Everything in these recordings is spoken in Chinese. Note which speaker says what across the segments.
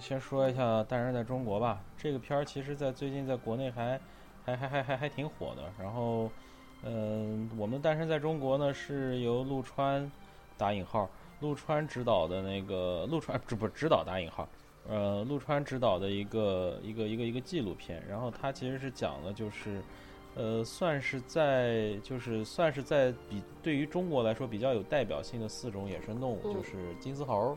Speaker 1: 先说一下《诞生在中国》吧，这个片儿其实在最近在国内还还还还还还挺火的。然后，嗯，我们《诞生在中国》呢是由陆川打引号陆川执导的那个陆川这不是指导打引号，呃，陆川执导的一个一个一个一个纪录片。然后它其实是讲的就是，呃，算是在就是算是在比对于中国来说比较有代表性的四种野生动物，就是金丝猴，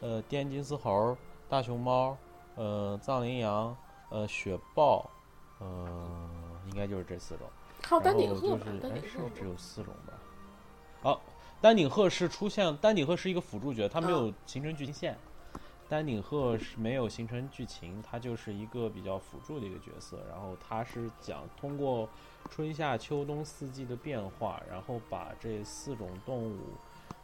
Speaker 1: 呃，滇金丝猴。大熊猫，呃，藏羚羊，呃，雪豹，呃，应该就是这四种。
Speaker 2: 还有丹顶鹤
Speaker 1: 就是哎，是只有四种吧？好，丹顶鹤是出现，丹顶鹤是一个辅助角，它没有形成剧情线。丹顶鹤是没有形成剧情，它就是一个比较辅助的一个角色。然后它是讲通过春夏秋冬四季的变化，然后把这四种动物，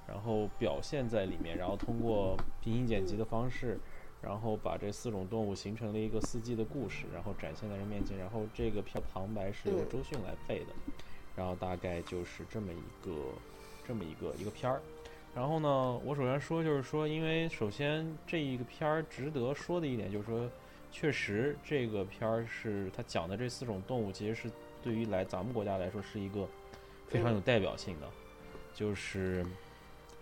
Speaker 1: 然后表现在里面，然后通过平行剪辑的方式。然后把这四种动物形成了一个四季的故事，然后展现在人面前。然后这个片旁白是由周迅来背的，然后大概就是这么一个这么一个一个片儿。然后呢，我首先说就是说，因为首先这一个片儿值得说的一点就是说，确实这个片儿是它讲的这四种动物，其实是对于来咱们国家来说是一个非常有代表性的，就是。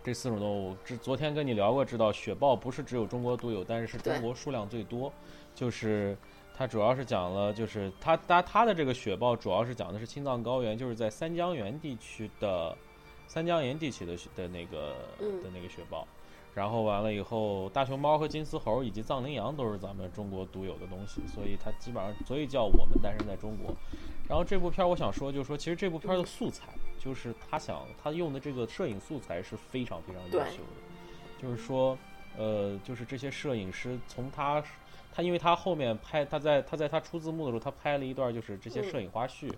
Speaker 1: 这四种动物，之昨天跟你聊过，知道雪豹不是只有中国独有，但是是中国数量最多。就是它主要是讲了，就是它它它的这个雪豹主要是讲的是青藏高原，就是在三江源地区的三江源地区的的那个的那个雪豹。然后完了以后，大熊猫和金丝猴以及藏羚羊都是咱们中国独有的东西，所以它基本上所以叫我们诞生在中国。然后这部片儿我想说，就是说其实这部片儿的素材。就是他想，他用的这个摄影素材是非常非常优秀的。就是说，呃，就是这些摄影师从他，他因为他后面拍，他在他在他出字幕的时候，他拍了一段就是这些摄影花絮。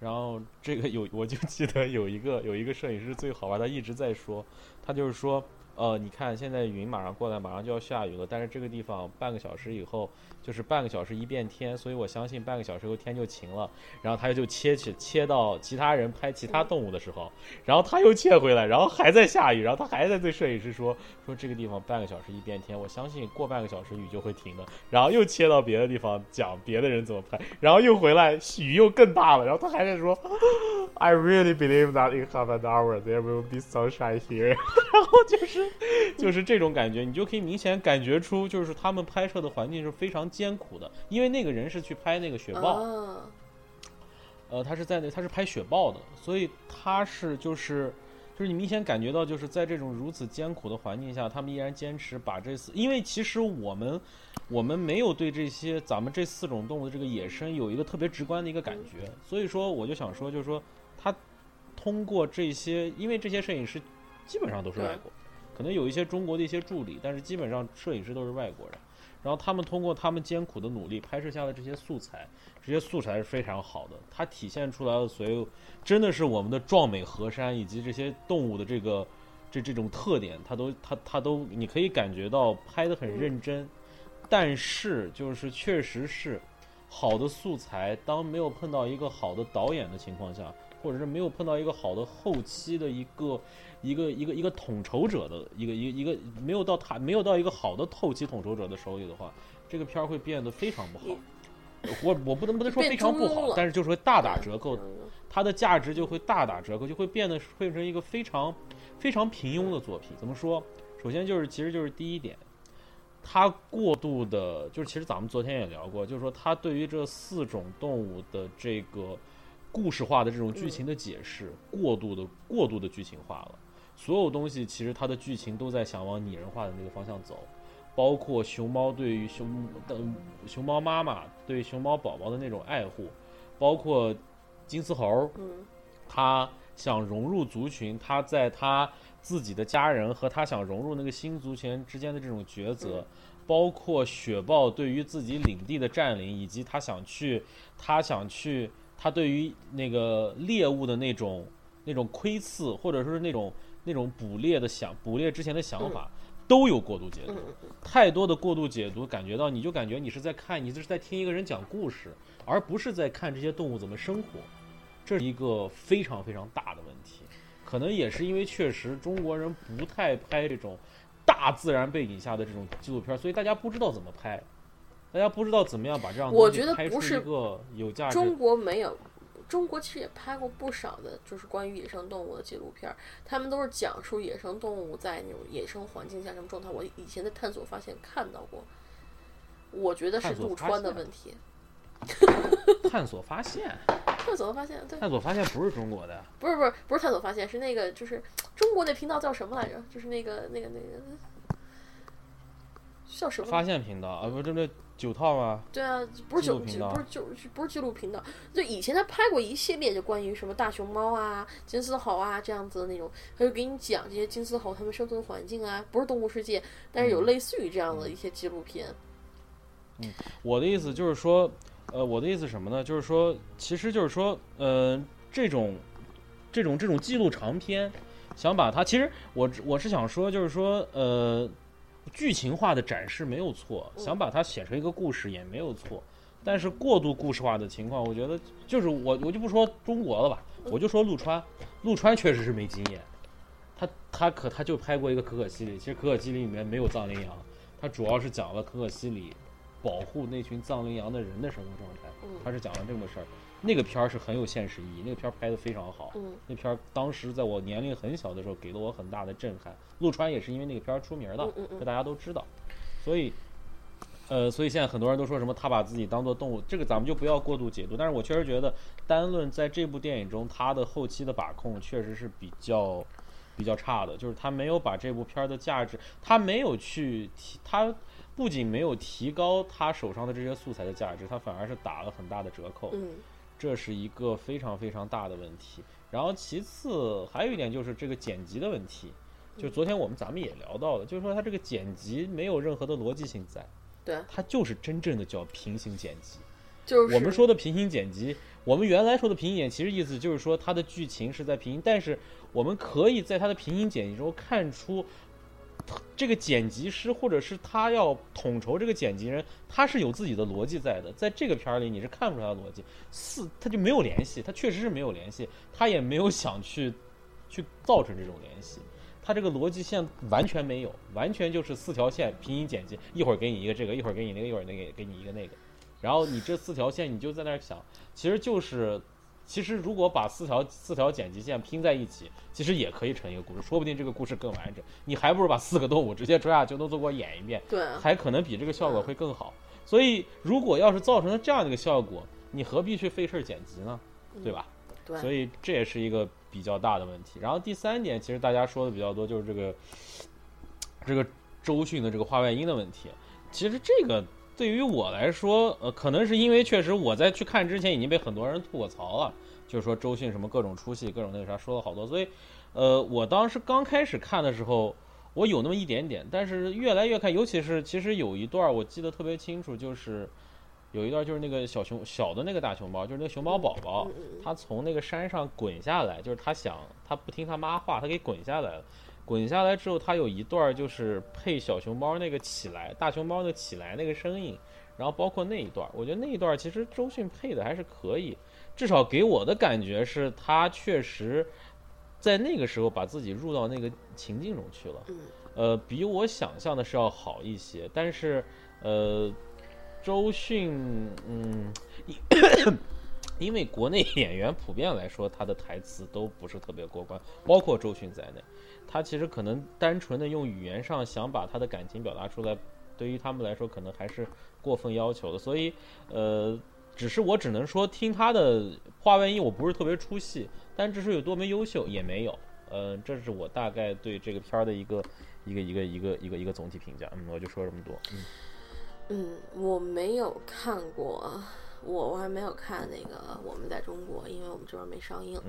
Speaker 1: 然后这个有，我就记得有一个有一个摄影师最好玩，他一直在说，他就是说。呃，你看，现在云马上过来，马上就要下雨了。但是这个地方半个小时以后，就是半个小时一变天，所以我相信半个小时后天就晴了。然后他就切去切到其他人拍其他动物的时候，然后他又切回来，然后还在下雨，然后他还在对摄影师说说这个地方半个小时一变天，我相信过半个小时雨就会停的。然后又切到别的地方讲别的人怎么拍，然后又回来雨又更大了，然后他还在说，I really believe that in half an hour there will be sunshine here。然后就是。就是这种感觉，你就可以明显感觉出，就是他们拍摄的环境是非常艰苦的，因为那个人是去拍那个雪豹，呃，他是在那，他是拍雪豹的，所以他是就是，就是你明显感觉到，就是在这种如此艰苦的环境下，他们依然坚持把这四，因为其实我们，我们没有对这些咱们这四种动物的这个野生有一个特别直观的一个感觉，所以说我就想说，就是说他通过这些，因为这些摄影师基本上都是外国。可能有一些中国的一些助理，但是基本上摄影师都是外国人。然后他们通过他们艰苦的努力拍摄下的这些素材，这些素材是非常好的。它体现出来的所有，真的是我们的壮美河山以及这些动物的这个这这种特点，它都它它都你可以感觉到拍的很认真。但是就是确实是好的素材，当没有碰到一个好的导演的情况下。或者是没有碰到一个好的后期的一个一个一个一个统筹者的一个一个一个没有到他没有到一个好的后期统筹者的手里的话，这个片儿会变得非常不好。我我不能不能说非常不好，但是就是会大打折扣，它的价值就会大打折扣，就会变得变成一个非常非常平庸的作品。怎么说？首先就是其实就是第一点，它过度的，就是其实咱们昨天也聊过，就是说它对于这四种动物的这个。故事化的这种剧情的解释过度的过度的剧情化了，所有东西其实它的剧情都在想往拟人化的那个方向走，包括熊猫对于熊的熊猫妈妈对熊猫宝宝的那种爱护，包括金丝猴，他想融入族群，他在他自己的家人和他想融入那个新族群之间的这种抉择，包括雪豹对于自己领地的占领，以及他想去他想去。他对于那个猎物的那种、那种窥伺，或者说是那种、那种捕猎的想、捕猎之前的想法，都有过度解读。太多的过度解读，感觉到你就感觉你是在看，你这是在听一个人讲故事，而不是在看这些动物怎么生活。这是一个非常非常大的问题。可能也是因为确实中国人不太拍这种大自然背景下的这种纪录片，所以大家不知道怎么拍，大家不知道怎么样把这样的
Speaker 2: 我觉得不是
Speaker 1: 一个有价值。
Speaker 2: 中国没有，中国其实也拍过不少的，就是关于野生动物的纪录片儿，他们都是讲述野生动物在那种野生环境下什么状态。我以前在探索发现看到过，我觉得是
Speaker 1: 探索发
Speaker 2: 陆川的问题。
Speaker 1: 探索发现，
Speaker 2: 探索发现，对，
Speaker 1: 探索发现不是中国的，
Speaker 2: 不是不是不是探索发现，是那个就是中国那频道叫什么来着？就是那个那个那个叫什么？
Speaker 1: 发现频道啊，不，这不九套吗？
Speaker 2: 对啊，不是九不是九不是纪录频道，就以前他拍过一系列，就关于什么大熊猫啊、金丝猴啊这样子的那种，他就给你讲这些金丝猴它们生存环境啊，不是动物世界，但是有
Speaker 1: 嗯
Speaker 2: 类似于这样的一些纪录片。
Speaker 1: 嗯我的意思就是说，呃，我的意思什么呢？就是说，其实就是说，呃，这种这种这种记录长片，想把它，其实我我是想说，就是说，呃，剧情化的展示没有错，
Speaker 2: 嗯。
Speaker 1: 想把它写成一个故事也没有错，但是过度故事化的情况，我觉得就是我我就不说中国了吧，我就说陆川，陆川确实是没经验，他他可他就拍过一个可可西里，其实可可西里里面没有藏羚羊，他主要是讲了可可西里保护那群藏羚羊的人的生活状态，
Speaker 2: 嗯。
Speaker 1: 他是讲了这么个事儿。那个片儿是很有现实意义，那个片儿拍得非常好。
Speaker 2: 嗯
Speaker 1: 那片儿当时在我年龄很小的时候，给了我很大的震撼。陆川也是因为那个片儿出名的
Speaker 2: 嗯，嗯嗯
Speaker 1: 这大家都知道。所以，呃，所以现在很多人都说什么他把自己当做动物，这个咱们就不要过度解读。但是我确实觉得，单论在这部电影中，他的后期的把控确实是比较比较差的，就是他没有把这部片儿的价值，他没有去提，他不仅没有提高他手上的这些素材的价值，他反而是打了很大的折扣。
Speaker 2: 嗯
Speaker 1: 这是一个非常非常大的问题。然后其次还有一点就是这个剪辑的问题，就昨天我们咱们也聊到了，就是说它这个剪辑没有任何的逻辑性在，
Speaker 2: 对，
Speaker 1: 它就是真正的叫平行剪辑。
Speaker 2: 就是
Speaker 1: 我们说的平行剪辑，我们原来说的平行剪辑，其实意思就是说它的剧情是在平行，但是我们可以在它的平行剪辑中看出。这个剪辑师，或者是他要统筹这个剪辑人，他是有自己的逻辑在的。在这个片儿里，你是看不出来逻辑，四他就没有联系，他确实是没有联系，他也没有想去去造成这种联系，他这个逻辑线完全没有，完全就是四条线平行剪辑，一会儿给你一个这个，一会儿给你那个，一会儿那个给你一个那个，然后你这四条线你就在那儿想，其实就是。其实，如果把四条四条剪辑线拼在一起，其实也可以成一个故事，说不定这个故事更完整。你还不如把四个动物直接抓下就能做过演一遍，
Speaker 2: 对啊
Speaker 1: 还可能比这个效果会更好。所以，如果要是造成了这样的一个效果，你何必去费事儿剪辑呢？对吧？
Speaker 2: 对，
Speaker 1: 所以这也是一个比较大的问题。然后第三点，其实大家说的比较多，就是这个这个周迅的这个画外音的问题。其实这个对于我来说，呃，可能是因为确实我在去看之前已经被很多人吐过槽了，就是说周迅什么各种出戏，各种那个啥说了好多，所以呃，我当时刚开始看的时候。我有那么一点点，但是越来越看，尤其是其实有一段我记得特别清楚，就是有一段就是那个小熊小的那个大熊猫，就是那个熊猫宝宝，他从那个山上滚下来，就是他想他不听他妈话，他给滚下来了。滚下来之后，他有一段就是配小熊猫那个起来，大熊猫的起来那个声音，然后包括那一段，我觉得那一段其实周迅配的还是可以，至少给我的感觉是他确实在那个时候把自己入到那个情境中去了。
Speaker 2: 嗯
Speaker 1: 呃，比我想象的是要好一些，但是呃，周迅，嗯，因为国内 演员普遍来说，他的台词都不是特别过关，包括周迅在内，他其实可能单纯的用语言上想把他的感情表达出来，对于他们来说可能还是过分要求的，所以呃。只是我只能说听他的话外音，我不是特别出戏，但至是有多么优秀也没有。呃，这是我大概对这个片儿的一个一个一个一个一个一个总体评价。嗯，我就说这么多。嗯，
Speaker 2: 嗯，我没有看过，我我还没有看那个《我们在中国》，因为我们这边没上映。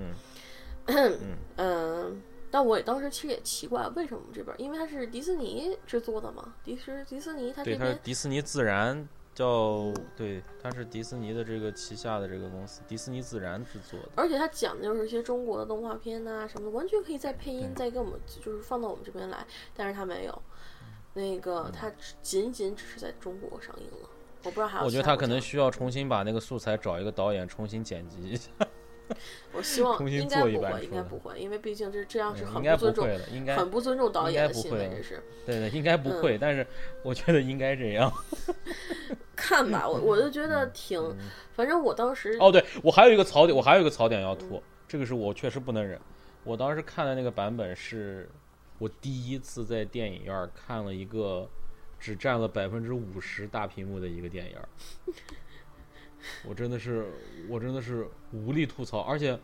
Speaker 1: 嗯
Speaker 2: 嗯，但我也当时其实也奇怪，为什么我们这边？因为它是迪士尼制作的嘛，迪士迪士尼它这
Speaker 1: 对，它是迪士尼自然叫对，它是迪士尼的这个旗下的这个公司，迪士尼自然制作的。
Speaker 2: 而且它讲的就是一些中国的动画片呐、什么的，完全可以再配音，再给我们就是放到我们这边来，但是它没有，那个它仅仅只是在中国上映了，我不知道还。
Speaker 1: 我觉得他可能需要重新把那个素材找一个导演重新剪辑一下。
Speaker 2: 我希望
Speaker 1: 重新
Speaker 2: 应该不会，
Speaker 1: 做一版
Speaker 2: 应该不会，因为毕竟这这样是很不尊重很不尊重导演的行为，
Speaker 1: 该不会
Speaker 2: 这是。
Speaker 1: 对对，应该不
Speaker 2: 嗯
Speaker 1: 会，但是我觉得应该这样。
Speaker 2: 看吧，我我就觉得挺，反正我当时
Speaker 1: 嗯哦，对我还有一个槽点，我还有一个槽点要吐，这个是我确实不能忍。我当时看的那个版本是我第一次在电影院看了一个只占了百分之五十大屏幕的一个电影儿，我真的是我真的是无力吐槽，而且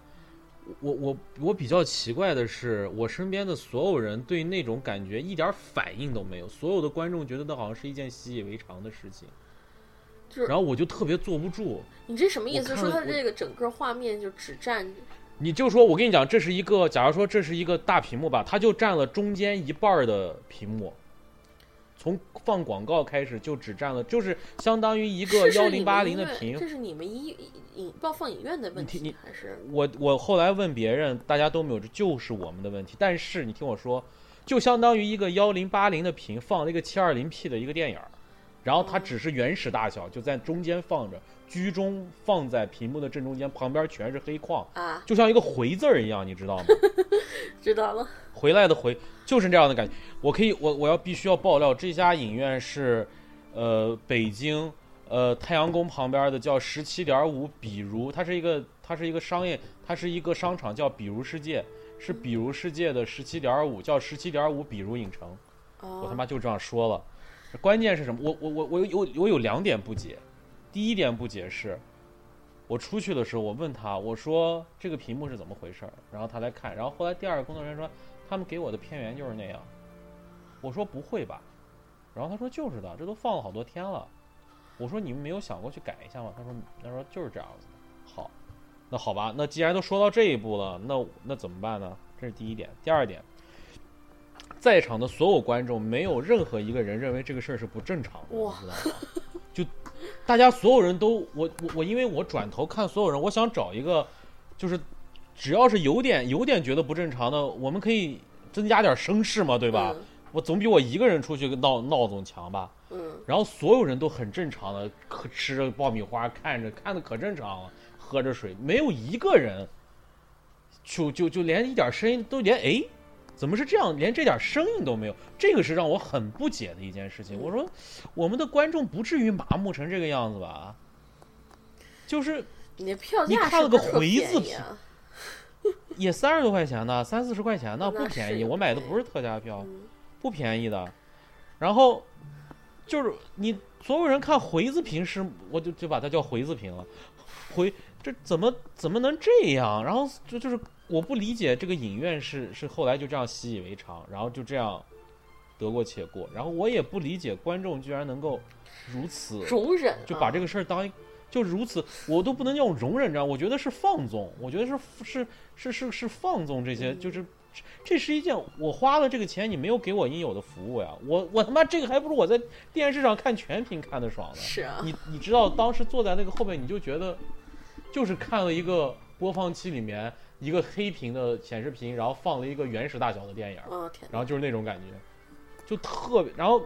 Speaker 1: 我我我比较奇怪的是，我身边的所有人对那种感觉一点反应都没有，所有的观众觉得那好像是一件习以为常的事情，
Speaker 2: 就是
Speaker 1: 然后我就特别坐不住。
Speaker 2: 你这什么意思？说它这个整个画面就只占
Speaker 1: 你就说，我跟你讲，这是一个，假如说这是一个大屏幕吧，它就占了中间一半儿的屏幕，从放广告开始就只占了，就是相当于一个幺零八零的屏
Speaker 2: 这。是你们医影报放影院的问题
Speaker 1: 你
Speaker 2: 还是？
Speaker 1: 我我后来问别人，大家都没有，这就是我们的问题。但是你听我说，就相当于一个幺零八零的屏放了一个七二零 P 的一个电影，然后它
Speaker 2: 哦
Speaker 1: 只是原始大小，就在中间放着，居中放在屏幕的正中间，旁边全是黑框，
Speaker 2: 啊，
Speaker 1: 就像一个回字儿一样，你知道吗？
Speaker 2: 知道了。
Speaker 1: 回来的回就是这样的感觉。我可以，我我要必须要爆料，这家影院是，呃，北京呃太阳宫旁边的叫十七点五比如，它是一个它是一个商业，它是一个商场叫比如世界，是比如世界的十七点五，叫十七点五比如影城。
Speaker 2: 哦，
Speaker 1: 我他妈就这样说了。关键是什么？我我我我有有我有两点不解。第一点不解释，我出去的时候，我问他，我说这个屏幕是怎么回事儿，然后他来看，然后后来第二个工作人员说，他们给我的片源就是那样。我说不会吧，然后他说就是的，这都放了好多天了。我说你们没有想过去改一下吗？他说他说就是这样子的。好，那好吧，那既然都说到这一步了，那那怎么办呢？这是第一点。第二点，在场的所有观众没有任何一个人认为这个事儿是不正常的，你知道吗？就大家所有人都，我我我，因为我转头看所有人，我想找一个，就是只要是有点有点觉得不正常的，我们可以增加点声势嘛，对吧？我总比我一个人出去闹闹总强吧。
Speaker 2: 嗯？嗯，
Speaker 1: 然后所有人都很正常的可吃着爆米花，看着看的可正常了，喝着水，没有一个人就就就连一点声音都连哎，怎么是这样？连这点声音都没有，这个是让我很不解的一件事情。我说，我们的观众不至于麻木成这个样子吧？就是
Speaker 2: 你票价
Speaker 1: 看了个回字
Speaker 2: 便宜啊？
Speaker 1: 也三十多块钱呢，三四十块钱呢，
Speaker 2: 那
Speaker 1: 不便宜。我买的不是特价票，
Speaker 2: 嗯
Speaker 1: 不便宜的。然后就是你所有人看回字屏是，我就就把它叫回字屏了。回这怎么怎么能这样？然后就就是我不理解这个影院是是后来就这样习以为常，然后就这样得过且过。然后我也不理解观众居然能够如此
Speaker 2: 容忍
Speaker 1: 就把这
Speaker 2: 个
Speaker 1: 个事儿当一，就如此，我都不能用容忍这样，我觉得是放纵，我觉得是是是是是放纵这些，
Speaker 2: 嗯
Speaker 1: 就是这这是一件我花了这个钱，你没有给我应有的服务呀，我我他妈这个还不如我在电视上看全屏看的爽呢。
Speaker 2: 是啊，
Speaker 1: 你你知道当时坐在那个后面，你就觉得就是看了一个播放器里面一个黑屏的显示屏，然后放了一个原始大小的电影，
Speaker 2: 哦，
Speaker 1: 然后就是那种感觉，就特别，然后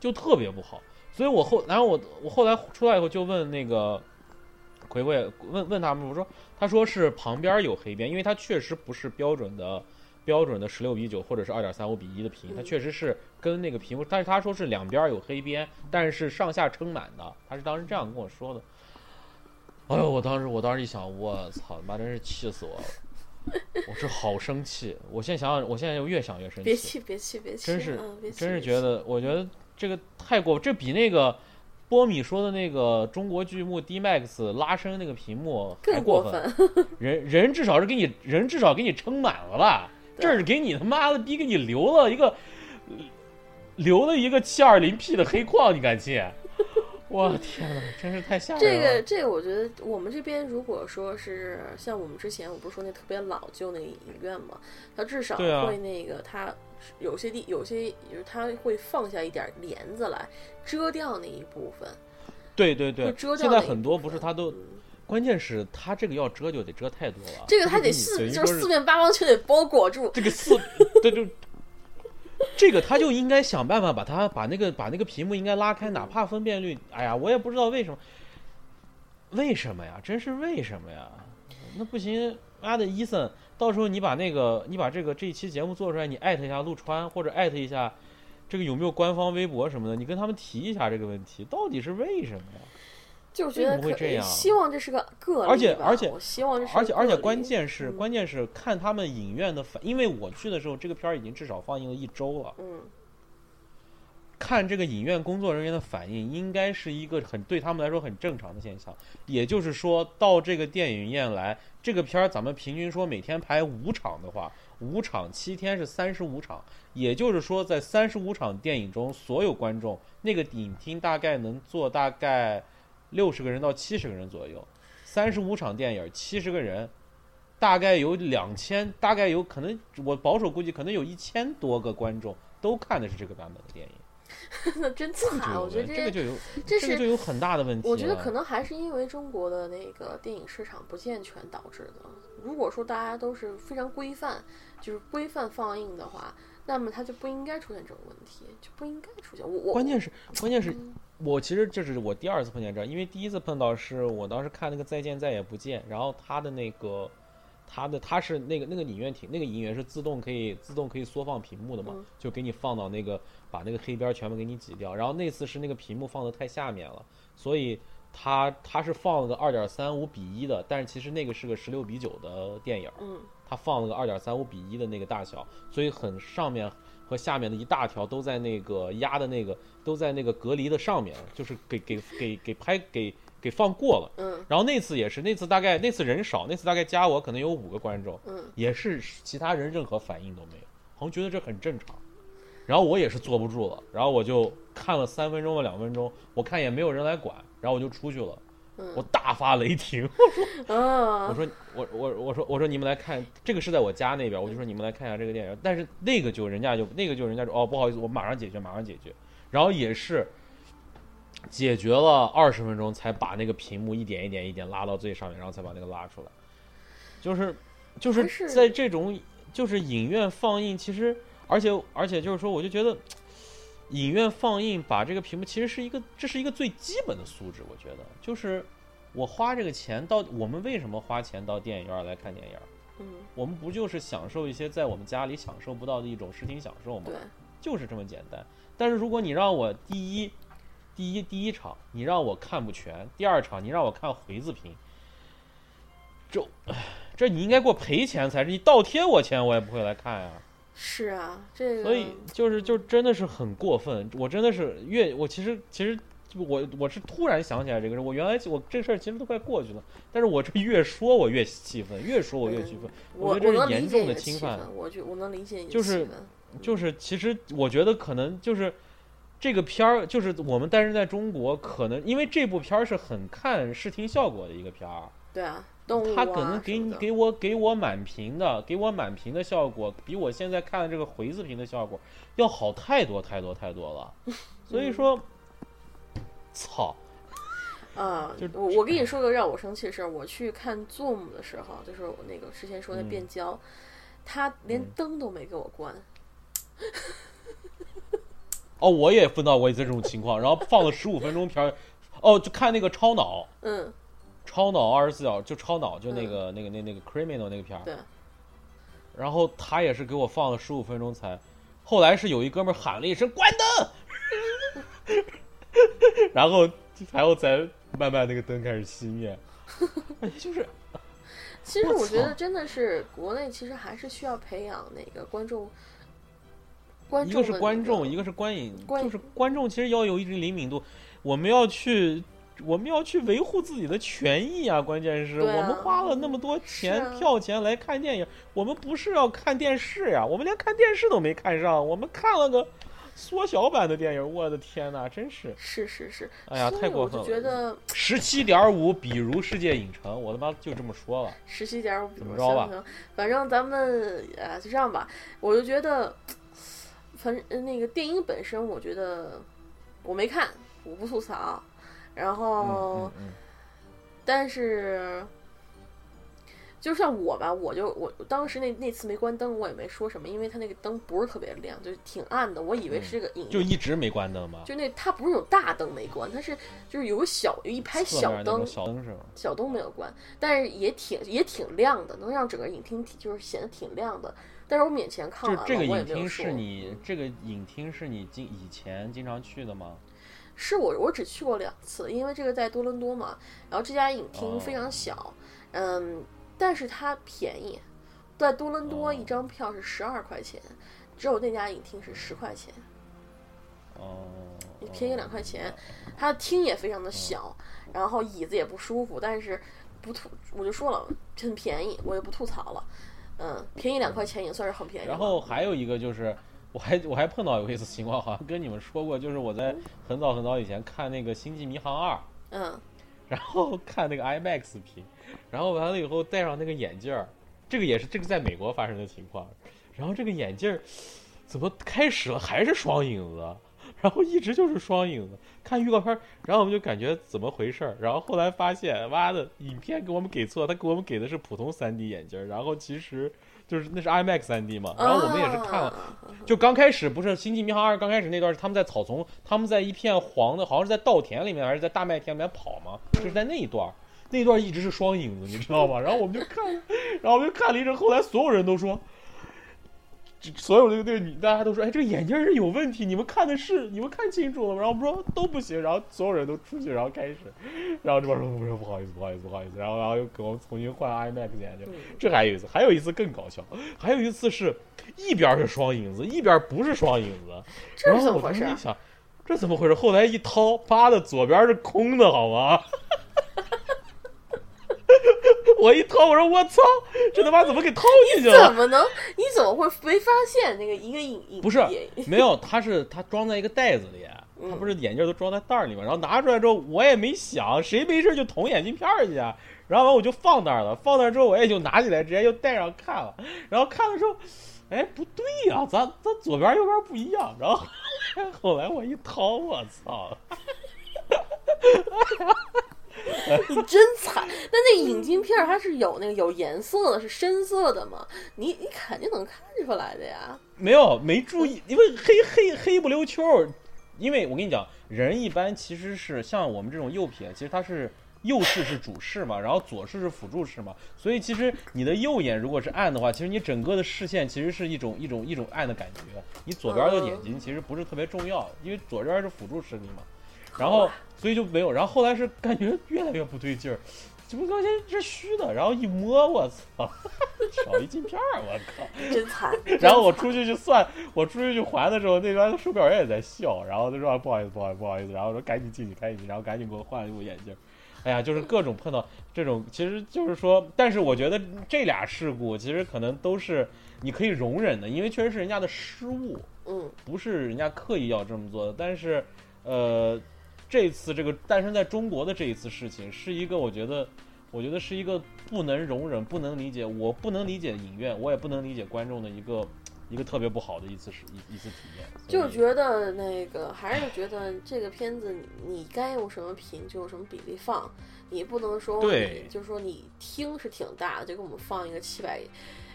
Speaker 1: 就特别不好。所以我后，然后我我后来出来以后就问那个葵葵，问问他们，我说他说是旁边有黑边，因为它确实不是标准的标准的十六比九或者是二点三五比一的屏，它
Speaker 2: 嗯
Speaker 1: 确实是跟那个屏幕，但是他说是两边有黑边，但是上下撑满的，他是当时这样跟我说的。哎呦，我当时我当时一想，我操，他妈真是气死我了！我是好生气，我现在想想，我现在就越想越生气
Speaker 2: 别气别气别气，
Speaker 1: 真是
Speaker 2: 嗯
Speaker 1: 真是觉得，我觉得这个太过，这比那个波米说的那个中国巨幕 D Max 拉伸那个屏幕还
Speaker 2: 更
Speaker 1: 过
Speaker 2: 过分，
Speaker 1: 人人至少是给你人至少给你撑满了吧？这是给你他妈的逼给你留了一个留了一个七二零 P 的黑框，你敢信？我天哪，真是太吓人了。
Speaker 2: 这个这个，我觉得我们这边如果说是像我们之前我不是说那特别老旧那个影院嘛，它至少会那个它有些地有些就是它会放下一点帘子来遮掉那一部分，
Speaker 1: 对对对，
Speaker 2: 遮掉
Speaker 1: 现在很多不是它都，
Speaker 2: 嗯
Speaker 1: 关键是它这个要遮就得遮太多了。
Speaker 2: 这个它得四就是四面八方全得包裹住，
Speaker 1: 这个四，对就这个他就应该想办法把它把那个把那个屏幕应该拉开，哪怕分辨率，哎呀，我也不知道为什么，为什么呀？真是为什么呀？那不行，妈的，伊森，到时候你把那个你把这个这一期节目做出来，你艾特一下陆川或者艾特一下这个有没有官方微博什么的，你跟他们提一下这个问题，到底是为什么呀？
Speaker 2: 就是觉得可
Speaker 1: 为什么会这样
Speaker 2: 希望这是个个例
Speaker 1: 而且而且
Speaker 2: 我希望这是个
Speaker 1: 而且而且关键是
Speaker 2: 嗯
Speaker 1: 关键是看他们影院的反，因为我去的时候，这个片儿已经至少放映了一周了。
Speaker 2: 嗯
Speaker 1: 看这个影院工作人员的反应，应该是一个很对他们来说很正常的现象。也就是说到这个电影院来，这个片儿咱们平均说每天排五场的话，五场七天是三十五场，也就是说在三十五场电影中，所有观众那个影厅大概能坐大概六十个人到七十个人左右，三十五场电影七十个人。大概有两千，大概有可能，我保守估计可能有一千多个观众都看的是这个版本的电影。
Speaker 2: 那真惨，我觉得
Speaker 1: 问这个就有
Speaker 2: 这
Speaker 1: 这个就有很大的问题。
Speaker 2: 我觉得可能还是因为中国的那个电影市场不健全导致的。如果说大家都是非常规范，就是规范放映的话，那么它就不应该出现这种问题，就不应该出现。我我
Speaker 1: 关键是关键是
Speaker 2: 嗯
Speaker 1: 我其实这是我第二次碰见这儿，因为第一次碰到是我当时看那个《再见再也不见》，然后他的那个他的他是那个那个影院挺那个影院是自动可以自动可以缩放屏幕的嘛，
Speaker 2: 嗯
Speaker 1: 就给你放到那个把那个黑边全部给你挤掉。然后那次是那个屏幕放的太下面了，所以他他是放了个二点三五比一的，但是其实那个是个十六比九的电影他放了个二点三五比一的那个大小，所以很上面和下面的一大条都在那个压的那个都在那个隔离的上面，就是给给给给拍给给放过了。
Speaker 2: 嗯
Speaker 1: 然后那次也是，那次大概那次人少，那次大概加我可能有五个观众，
Speaker 2: 嗯
Speaker 1: 也是其他人任何反应都没有，好像觉得这很正常。然后我也是坐不住了，然后我就看了三分钟或两分钟，我看也没有人来管，然后我就出去了，我
Speaker 2: 嗯
Speaker 1: 大发雷霆，我
Speaker 2: 啊，
Speaker 1: 说我我我说我说你们来看，这个是在我家那边，我就说你们来看一下这个电影。但是那个就人家就那个就人家说哦不好意思，我马上解决，马上解决。然后也是解决了二十分钟才把那个屏幕一点一点一点拉到最上面，然后才把那个拉出来。就是就是在这种就是影院放映，其实而且而且就是说，我就觉得。影院放映把这个屏幕其实是一个，这是一个最基本的素质，我觉得就是我花这个钱到，我们为什么花钱到电影院来看电影？
Speaker 2: 嗯
Speaker 1: 我们不就是享受一些在我们家里享受不到的一种视听享受吗
Speaker 2: 对？，
Speaker 1: 就是这么简单。但是如果你让我第一，第一第一场你让我看不全，第二场你让我看回字屏，这这你应该给我赔钱才是，你倒贴我钱我也不会来看呀。
Speaker 2: 是啊，这个
Speaker 1: 所以就是就真的是很过分，我真的是越我其实其实我我是突然想起来这个事，我原来我这事儿其实都快过去了，但是我这越说我越气愤，越说我越气愤，
Speaker 2: 我
Speaker 1: 觉得这是严重
Speaker 2: 的
Speaker 1: 侵犯，
Speaker 2: 我觉我能理解你的
Speaker 1: 就是就是其实我觉得可能就是这个片儿，就是我们但是在中国可能因为这部片儿是很看视听效果的一个片儿，
Speaker 2: 对啊，动物
Speaker 1: 它可能给你给我给我满屏的，给我满屏的效果，比我现在看的这个回字屏的效果要好太多太多太多了。所以说，操，
Speaker 2: 啊
Speaker 1: 就，
Speaker 2: 我我跟你说个让我生气的事儿，我去看 Zoom 的时候，就是我那个之前说的
Speaker 1: 嗯
Speaker 2: 变焦，他连
Speaker 1: 嗯
Speaker 2: 灯都没给我关。
Speaker 1: 哦，我也碰到过一次这种情况，然后放了十五分钟片儿，哦，就看那个超脑，
Speaker 2: 嗯，
Speaker 1: 超脑二十四小时就超脑，就那个、那个那那个 criminal 那个片儿，
Speaker 2: 对，
Speaker 1: 然后他也是给我放了十五分钟才，后来是有一哥们儿喊了一声关灯，然 后然后才慢慢那个灯开始熄灭，哎，就是
Speaker 2: 其实
Speaker 1: 我
Speaker 2: 觉得真的是国内其实还是需要培养那个观众，观众
Speaker 1: 一个是观众，一个是观影，
Speaker 2: 观
Speaker 1: 就是观众其实要有一定灵敏度，我们要去。我们要去维护自己的权益啊！关键是、
Speaker 2: 啊
Speaker 1: 我们花了那么多钱、
Speaker 2: 啊
Speaker 1: 票钱来看电影，我们不是要看电视呀，我们连看电视都没看上，我们看了个缩小版的电影，我的天哪，真是，
Speaker 2: 是是是，
Speaker 1: 哎呀，太过分了！
Speaker 2: 我觉得
Speaker 1: 十七点五，比如世界影城，我他妈就这么说了。
Speaker 2: 十七点五，
Speaker 1: 怎么着吧
Speaker 2: 反正咱们呃就这样吧。我就觉得，反正呃那个电影本身，我觉得我没看，我不吐槽。然后，
Speaker 1: 嗯嗯嗯，
Speaker 2: 但是就像我吧，我就我当时那那次没关灯，我也没说什么，因为它那个灯不是特别亮，就是挺暗的，我以为是这个影，
Speaker 1: 就一直没关灯吗？
Speaker 2: 就那它不是有大灯没关，它是就是有个小有一排小灯，
Speaker 1: 小灯是吗？
Speaker 2: 小灯没有关，但是也挺也挺亮的，能让整个影厅就是显得挺亮的。但是我勉强看完了，
Speaker 1: 这个影厅是你这个影厅是你经以前经常去的吗？
Speaker 2: 是我我只去过两次，因为这个在多伦多嘛，然后这家影厅非常小，嗯。但是它便宜，在多伦多一张票是十二块钱，只有那家影厅是十块钱。
Speaker 1: 哦，
Speaker 2: 便宜两块钱。它的厅也非常的小，然后椅子也不舒服，但是不吐，我就说了很便宜，我也不吐槽了。嗯，便宜两块钱也算是很便宜。
Speaker 1: 然后还有一个就是，我还我还碰到有一次情况，好像跟你们说过，就是我在很早很早以前看那个《星际迷航二》，
Speaker 2: 嗯，
Speaker 1: 然后看那个 IMAX 屏。然后完了以后戴上那个眼镜儿，这个也是这个在美国发生的情况。然后这个眼镜儿怎么开始了还是双影子，然后一直就是双影子。看预告片，然后我们就感觉怎么回事儿。然后后来发现，妈的，影片给我们给错，他给我们给的是普通 3D 眼镜儿。然后其实就是那是 IMAX 3D 嘛。然后我们也是看了，就刚开始不是《星际迷航二》刚开始那段是他们在草丛，他们在一片黄的，好像是在稻田里面还是在大麦田里面跑嘛，就是在那一段。那段一直是双影子，你知道吗？然后我们就看，然后我们就看了一阵。后来所有人都说，所有的那个女，大家都说，哎，这个眼镜是有问题。你们看的是，你们看清楚了吗？然后我们说都不行。然后所有人都出去，然后开始，然后这边说，我说不好意思，不好意思，不好意思。然后，然后又给我们重新换 IMAX 眼镜。这还有一次，还有一次更搞笑，还有一次是一边是双影子，一边不是双影子。然后我当时一想，这怎么回事？后来一掏，妈的，左边是空的，好吗？我一掏，我说我操，这他妈怎么给掏进去
Speaker 2: 了？怎么能？你怎么会没发现那个一个影影？
Speaker 1: 不是，没有，它是它装在一个袋子里，它不是眼镜都装在袋儿里面，然后拿出来之后，我也没想，谁没事就捅眼镜片去啊？然后完我就放那儿了，放那儿之后我也就拿起来直接就戴上看了，然后看的时候，哎，不对呀，咱咱左边右边不一样，然后 后来我一掏，我操！
Speaker 2: 你真惨！那那影镜片儿它是有那个有颜色的，是深色的吗？你你肯定能看出来的呀。
Speaker 1: 没有，没注意，因为黑黑黑不溜秋。因为我跟你讲，人一般其实是像我们这种右撇，其实它是右视是主视嘛，然后左视是辅助视嘛。所以其实你的右眼如果是暗的话，其实你整个的视线其实是一种一种一种暗的感觉。你左边的眼睛其实不是特别重要，因为左边是辅助视力嘛。然后，所以就没有。然后后来是感觉越来越不对劲儿，怎么发现是虚的？然后一摸，我操，少一镜片儿，我靠，
Speaker 2: 真惨。
Speaker 1: 然后我出去去算，我出去去还的时候，那边售票员也在笑。然后他说不好意思，不好意思，不好意思。然后说赶紧进去，赶紧进，然后赶紧给我换了一副眼镜。哎呀，就是各种碰到这种，其实就是说，但是我觉得这俩事故其实可能都是你可以容忍的，因为确实是人家的失误，
Speaker 2: 嗯，
Speaker 1: 不是人家刻意要这么做的。但是，呃。这次这个诞生在中国的这一次事情，是一个我觉得，我觉得是一个不能容忍、不能理解，我不能理解影院，我也不能理解观众的一个一个特别不好的一次是一一次体验。
Speaker 2: 就觉得那个还是觉得这个片子你该用什么频就用什么比例放，你不能说
Speaker 1: 对，
Speaker 2: 就是说你听是挺大的，就给我们放一个七百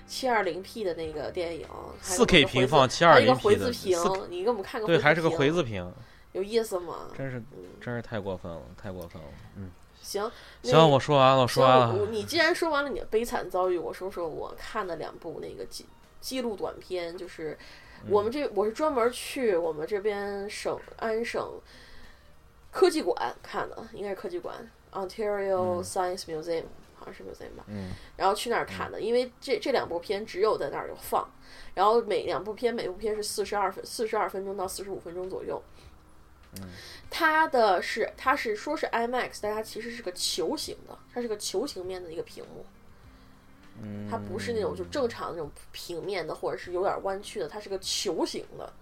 Speaker 2: 七二零 P 的那个电影，
Speaker 1: 四 K 屏放七二零
Speaker 2: P 的，你给我们看个
Speaker 1: 对，还是个回字屏。
Speaker 2: 有意思吗？
Speaker 1: 真是，真是太过分了，太过分了。嗯，
Speaker 2: 行，
Speaker 1: 行，我说完了，说完了。
Speaker 2: 你既然说完了你的悲惨遭遇，我说说我看的两部那个记记录短片，就是我们这我是专门去我们这边省安省科技馆看的，应该是科技馆 Ontario Science Museum，好像是 museum 吧。
Speaker 1: 嗯。
Speaker 2: 然后去那儿看的，因为这这两部片只有在那儿有放，然后每两部片每部片是四十二分四十二分钟到四十五分钟左右。它的是，它是说是 IMAX，但它其实是个球形的，它是个球形面的一个屏幕。它不是那种就正常那种平面的，或者是有点弯曲的，它是个球形的。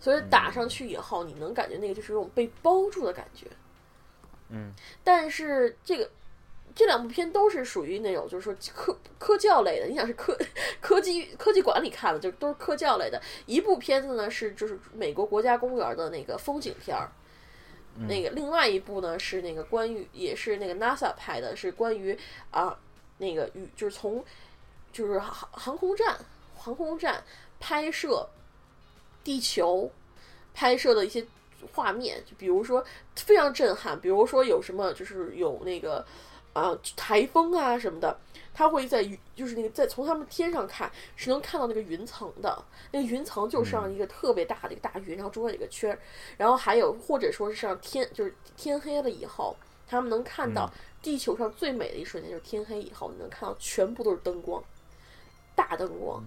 Speaker 2: 所以打上去以后，你能感觉那个就是那种被包住的感觉。
Speaker 1: 嗯。
Speaker 2: 但是这个。这两部片都是属于那种，就是说科科教类的。你想是科 科技科技馆里看的，就都是科教类的。一部片子呢是就是美国国家公园的那个风景片儿，那个另外一部呢是那个关于也是那个 NASA 拍的，是关于啊那个宇就是从就是航航空站航空站拍摄地球拍摄的一些画面，就比如说非常震撼，比如说有什么就是有那个啊台风啊什么的，它会在云就是那个在从他们天上看是能看到那个云层的，那个云层就是上一个特别大的一个大云，然后中间有一个圈儿，然后还有或者说是上天就是天黑了以后，他们能看到地球上最美的一瞬间就是天黑以后，你能看到全部都是灯光。大灯光，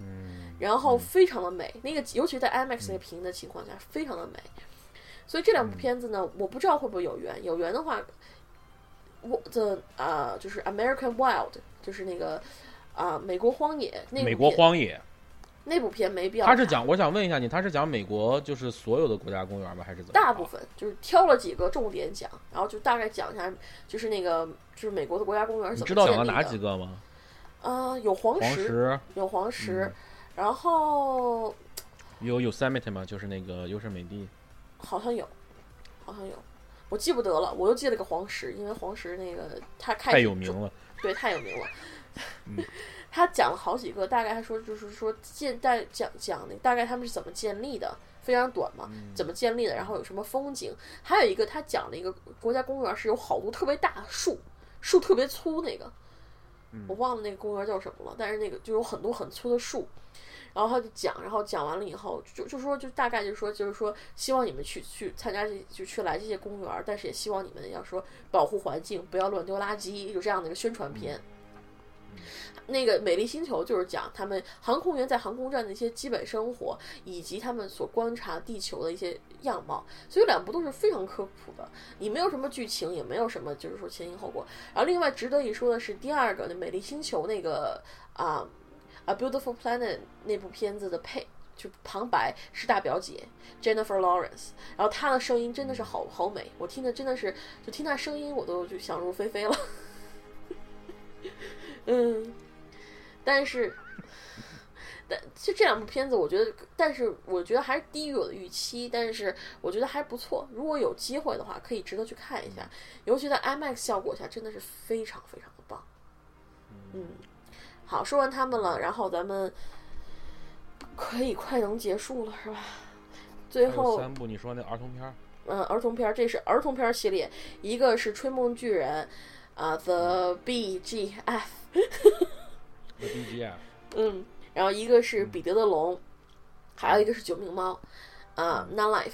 Speaker 2: 然后非常的美，那个尤其在 IMAX 那个屏的情况下，非常的美。所以这两部片子呢，我不知道会不会有缘，有缘的话，我的啊就是 American Wild，就是那个啊美国荒野，那部
Speaker 1: 美国
Speaker 2: 片
Speaker 1: 荒野，
Speaker 2: 那部片没必要。
Speaker 1: 他是讲，我想问一下你，他是讲美国就是所有的国家公园吗？还是怎么？
Speaker 2: 大部分就是挑了几个重点讲，然后就大概讲一下，就是那个就是美国的国家公园是
Speaker 1: 你
Speaker 2: 怎
Speaker 1: 知道讲了哪。几个吗？
Speaker 2: 啊、有黄石，
Speaker 1: 黄石
Speaker 2: 有黄石，
Speaker 1: 嗯
Speaker 2: 然后
Speaker 1: 有 Yosemite 吗？就是那个优胜美地。
Speaker 2: 好像有，好像有，我记不得了，我又记了个黄石，因为黄石那个他开
Speaker 1: 太有名了。
Speaker 2: 对，太有名了。
Speaker 1: 嗯
Speaker 2: 他讲了好几个，大概他说就是说建大讲讲那大概他们是怎么建立的，非常短嘛，
Speaker 1: 嗯
Speaker 2: 怎么建立的，然后有什么风景，还有一个他讲了一个国家公园是有好多特别大的树，树特别粗那个，
Speaker 1: 嗯
Speaker 2: 我忘了那个公园叫什么了，但是那个就有很多很粗的树。然后他就讲，然后讲完了以后，就就说就大概就是说就是说，希望你们去去参加这就去来这些公园，但是也希望你们要说保护环境，不要乱丢垃圾，有这样的一个宣传片。那个《美丽星球》就是讲他们航空员在航空站的一些基本生活，以及他们所观察地球的一些样貌，所以两部都是非常科普的。你没有什么剧情，也没有什么就是说前因后果。然后另外值得一说的是第二个，那《美丽星球》那个啊，《A Beautiful Planet》那部片子的配就旁白是大表姐 Jennifer Lawrence，然后她的声音真的是好好美，我听的真的是就听她声音我都就想入非非了。嗯，但是，但就这两部片子，我觉得，但是我觉得还是低于我的预期，但是我觉得还不错。如果有机会的话，可以值得去看一下，尤其在 IMAX 效果下，真的是非常非常的棒。嗯，好，说完他们了，然后咱们可以快能结束了，是吧？最后，
Speaker 1: 三部，你说那儿童片儿？
Speaker 2: 嗯，儿童片儿，这是儿童片儿系列，一个是《吹梦巨人》，啊，《The BGF》
Speaker 1: ，The BGF。
Speaker 2: 嗯，然后一个是彼得的龙，还有一个是九命猫，啊、n o n Life，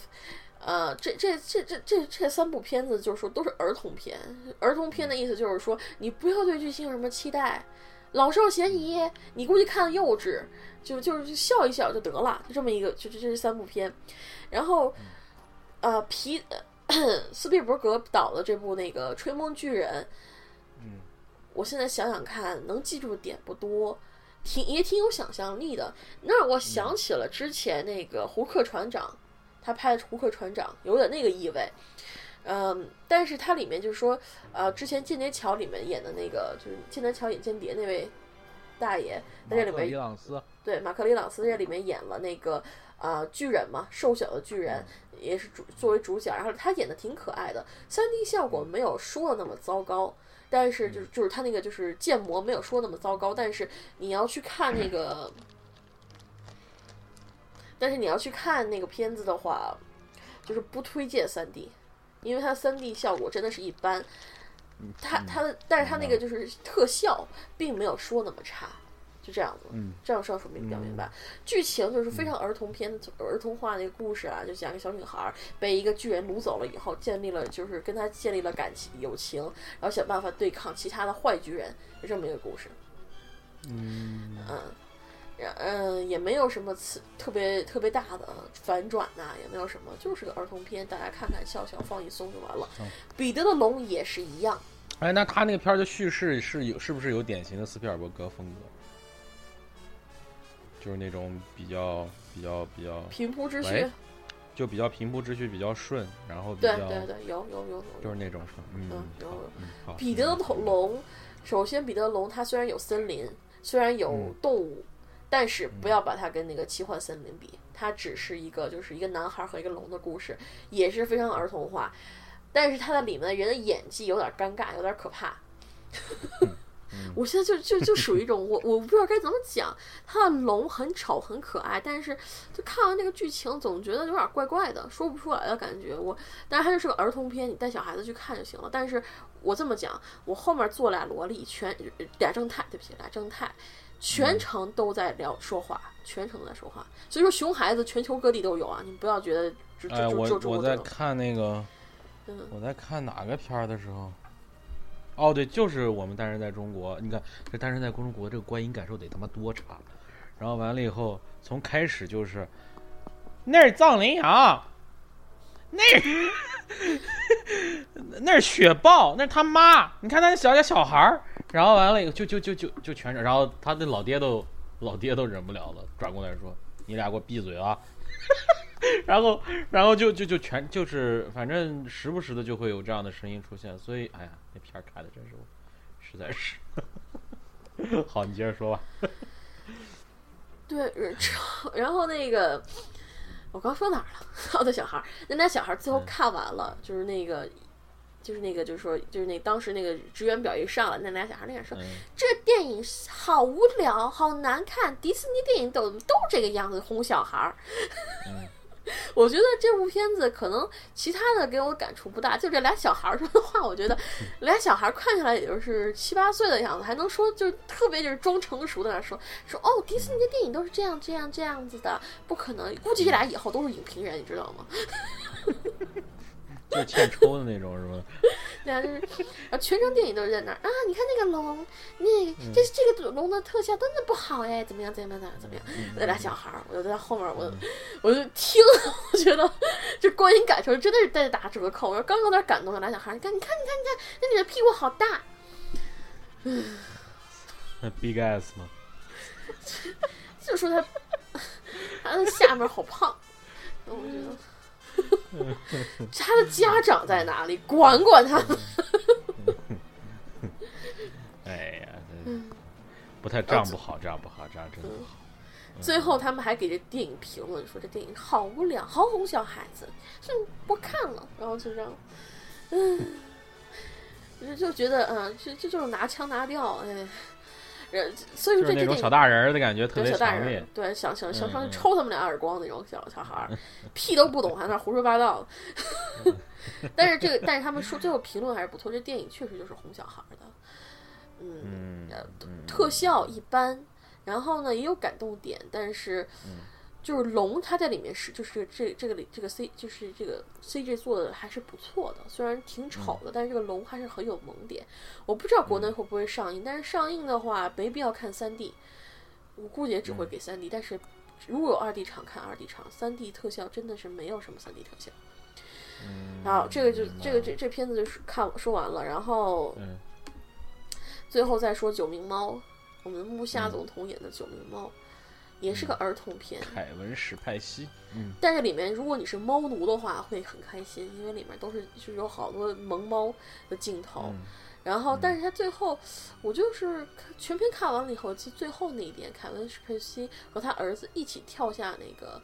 Speaker 2: 呃，这这这这这这三部片子就是说都是儿童片，儿童片的意思就是说你不要对剧情有什么期待，老少咸宜，你估计看的幼稚，就就是笑一笑就得了，就这么一个，就这这是三部片，然后，呃，皮。斯皮尔伯格导的这部那个《吹梦巨人》，
Speaker 1: 嗯，
Speaker 2: 我现在想想看，能记住的点不多，挺也挺有想象力的。那让我想起了之前那个胡克船长，他拍的胡克船长有点那个意味。嗯，但是它里面就是说，呃，之前《间谍桥》里面演的那个，就是《间谍桥》演间谍那位大爷，在这里面
Speaker 1: 里朗斯。
Speaker 2: 对，马克·里朗斯在这里面演了那个啊、巨人嘛，瘦小的巨人，也是主作为主角，然后他演的挺可爱的，三 D 效果没有说的那么糟糕，但是就是就是他那个就是建模没有说那么糟糕，但是你要去看那个，但是你要去看那个片子的话，就是不推荐三 D，因为它三 D 效果真的是一般。它它的，但是它那个就是特效，并没有说那么差，就这样子。
Speaker 1: 嗯，
Speaker 2: 这样说说明比较明白。剧情就是非常儿童片、儿童化的一个故事啊，就讲一个小女孩儿被一个巨人掳走了以后，建立了就是跟他建立了感情友情，然后想办法对抗其他的坏巨人，就这么一个故事。
Speaker 1: 嗯，
Speaker 2: 嗯，然嗯也没有什么次特别特别大的反转呐、也没有什么，就是个儿童片，大家看看笑笑放一松就完了。彼得的龙也是一样。
Speaker 1: 哎，那他那个片儿的叙事是有是不是有典型的斯皮尔伯格风格？就是那种比较比较比较，
Speaker 2: 平铺直叙，
Speaker 1: 就比较平铺直叙，比较顺，然后比
Speaker 2: 对
Speaker 1: 较
Speaker 2: 对对，有有有有
Speaker 1: 就。是那种是吧？嗯
Speaker 2: 嗯有有
Speaker 1: 嗯。
Speaker 2: 彼得的
Speaker 1: 嗯
Speaker 2: 龙，首先彼得龙它虽然有森林，虽然有
Speaker 1: 嗯
Speaker 2: 动物，但是不要把它跟那个奇幻森林比，它只是一个就是一个男孩和一个龙的故事，也是非常儿童化。但是它的里面的人的演技有点尴尬，有点可怕。我现在就就就属于一种我我不知道该怎么讲，它的龙很丑很可爱，但是就看完这个剧情，总觉得有点怪怪的，说不出来的感觉。我但是它就是个儿童片，你带小孩子去看就行了。但是我这么讲，我后面坐俩萝莉，全俩正太，对不起，俩正太，全程都在聊说话，全程都在说话。所以说熊孩子全球各地都有啊，你不要觉得就
Speaker 1: 哎，我我在。看那个，
Speaker 2: 嗯
Speaker 1: 我在看哪个片儿的时候，哦，对，就是我们单身在中国。你看，这单身在中国这个观影感受得他妈多差。然后完了以后，从开始就是那是藏羚羊，那那是雪豹，那是他妈。你看那小家小孩儿，然后完了以后就就就就就全然后他的老爹都老爹都忍不了了，转过来说：“你俩给我闭嘴啊！” 然后，然后就就就全就是，反正时不时的就会有这样的声音出现，所以，哎呀，那片儿看的真是，实在是。好，你接着说吧。
Speaker 2: 对，然后然后那个我刚说哪儿了？哦，对，小孩儿，那俩小孩儿最后
Speaker 1: 嗯
Speaker 2: 看完了，就是那个。就是那个，就是说，就是那当时那个职员表一上来，那俩小孩儿那样说：“
Speaker 1: 嗯，
Speaker 2: 这电影好无聊，好难看，迪士尼电影都都这个样子，哄小孩儿。
Speaker 1: 嗯
Speaker 2: 我觉得这部片子可能其他的给我感触不大，就这俩小孩儿说的话，我觉得俩小孩儿看起来也就是七八岁的样子，还能说就是特别就是装成熟的那说说哦，迪士尼的电影都是这样这样这样子的，不可能，估计这俩以后都是影评人，你知道吗？
Speaker 1: 就是欠抽的那种，是吗？
Speaker 2: 对啊，就是啊，全程电影都是在那儿啊！你看那个龙，那个这这个龙的特效真的不好哎，怎么样怎么样怎么样怎么样？那俩小孩儿，我就在后面，我我就听，我觉得这观影感受真的是在打折扣。我说刚有点感动，那俩小孩儿，你看你看你看你看，那女的屁股好大，
Speaker 1: 那 Big S 吗？
Speaker 2: 就说他 他的下面好胖，我觉得。他的家长在哪里？管管他们。
Speaker 1: 哎呀，这
Speaker 2: 嗯
Speaker 1: 不太这样不好，这样不好，这样真的不好。
Speaker 2: 最后他们还给这电影评论说这电影好无聊，好哄小孩子，就不看了。然后就这样，嗯，就就觉得嗯，这这就是拿腔拿调，哎，呃所以说这这电影
Speaker 1: 小大人儿的感觉特别强烈
Speaker 2: 人，。对，想想想上去抽他们俩耳光那种小小孩儿，屁都不懂，还在那胡说八道。但是这个，但是他们说最后评论还是不错，这电影确实就是哄小孩儿的。嗯特效一般，然后呢也有感动点，但是就是龙它在里面是就是这这个里这个 C 就是这个 CG 做的还是不错的，虽然挺丑的，但是这个龙还是很有萌点。我不知道国内会不会上映，但是上映的话没必要看 3D，我估计也只会给 3D 但是如果有 2D 场看 2D 场，，3D 特效真的是没有什么 3D 特效。
Speaker 1: 嗯。
Speaker 2: 好，这个就这个这这片子就是看说完了，然后
Speaker 1: 嗯。
Speaker 2: 最后再说《九命猫》，我们木下总统演的《九命猫》，也是个儿童片，
Speaker 1: 凯文史派西，嗯。
Speaker 2: 但是里面如果你是猫奴的话，会很开心，因为里面都是就是有好多萌猫的镜头。
Speaker 1: 嗯。
Speaker 2: 然后，但是他最后，我就是全片看完了以后，其实最后那一点，凯文史派西和他儿子一起跳下那个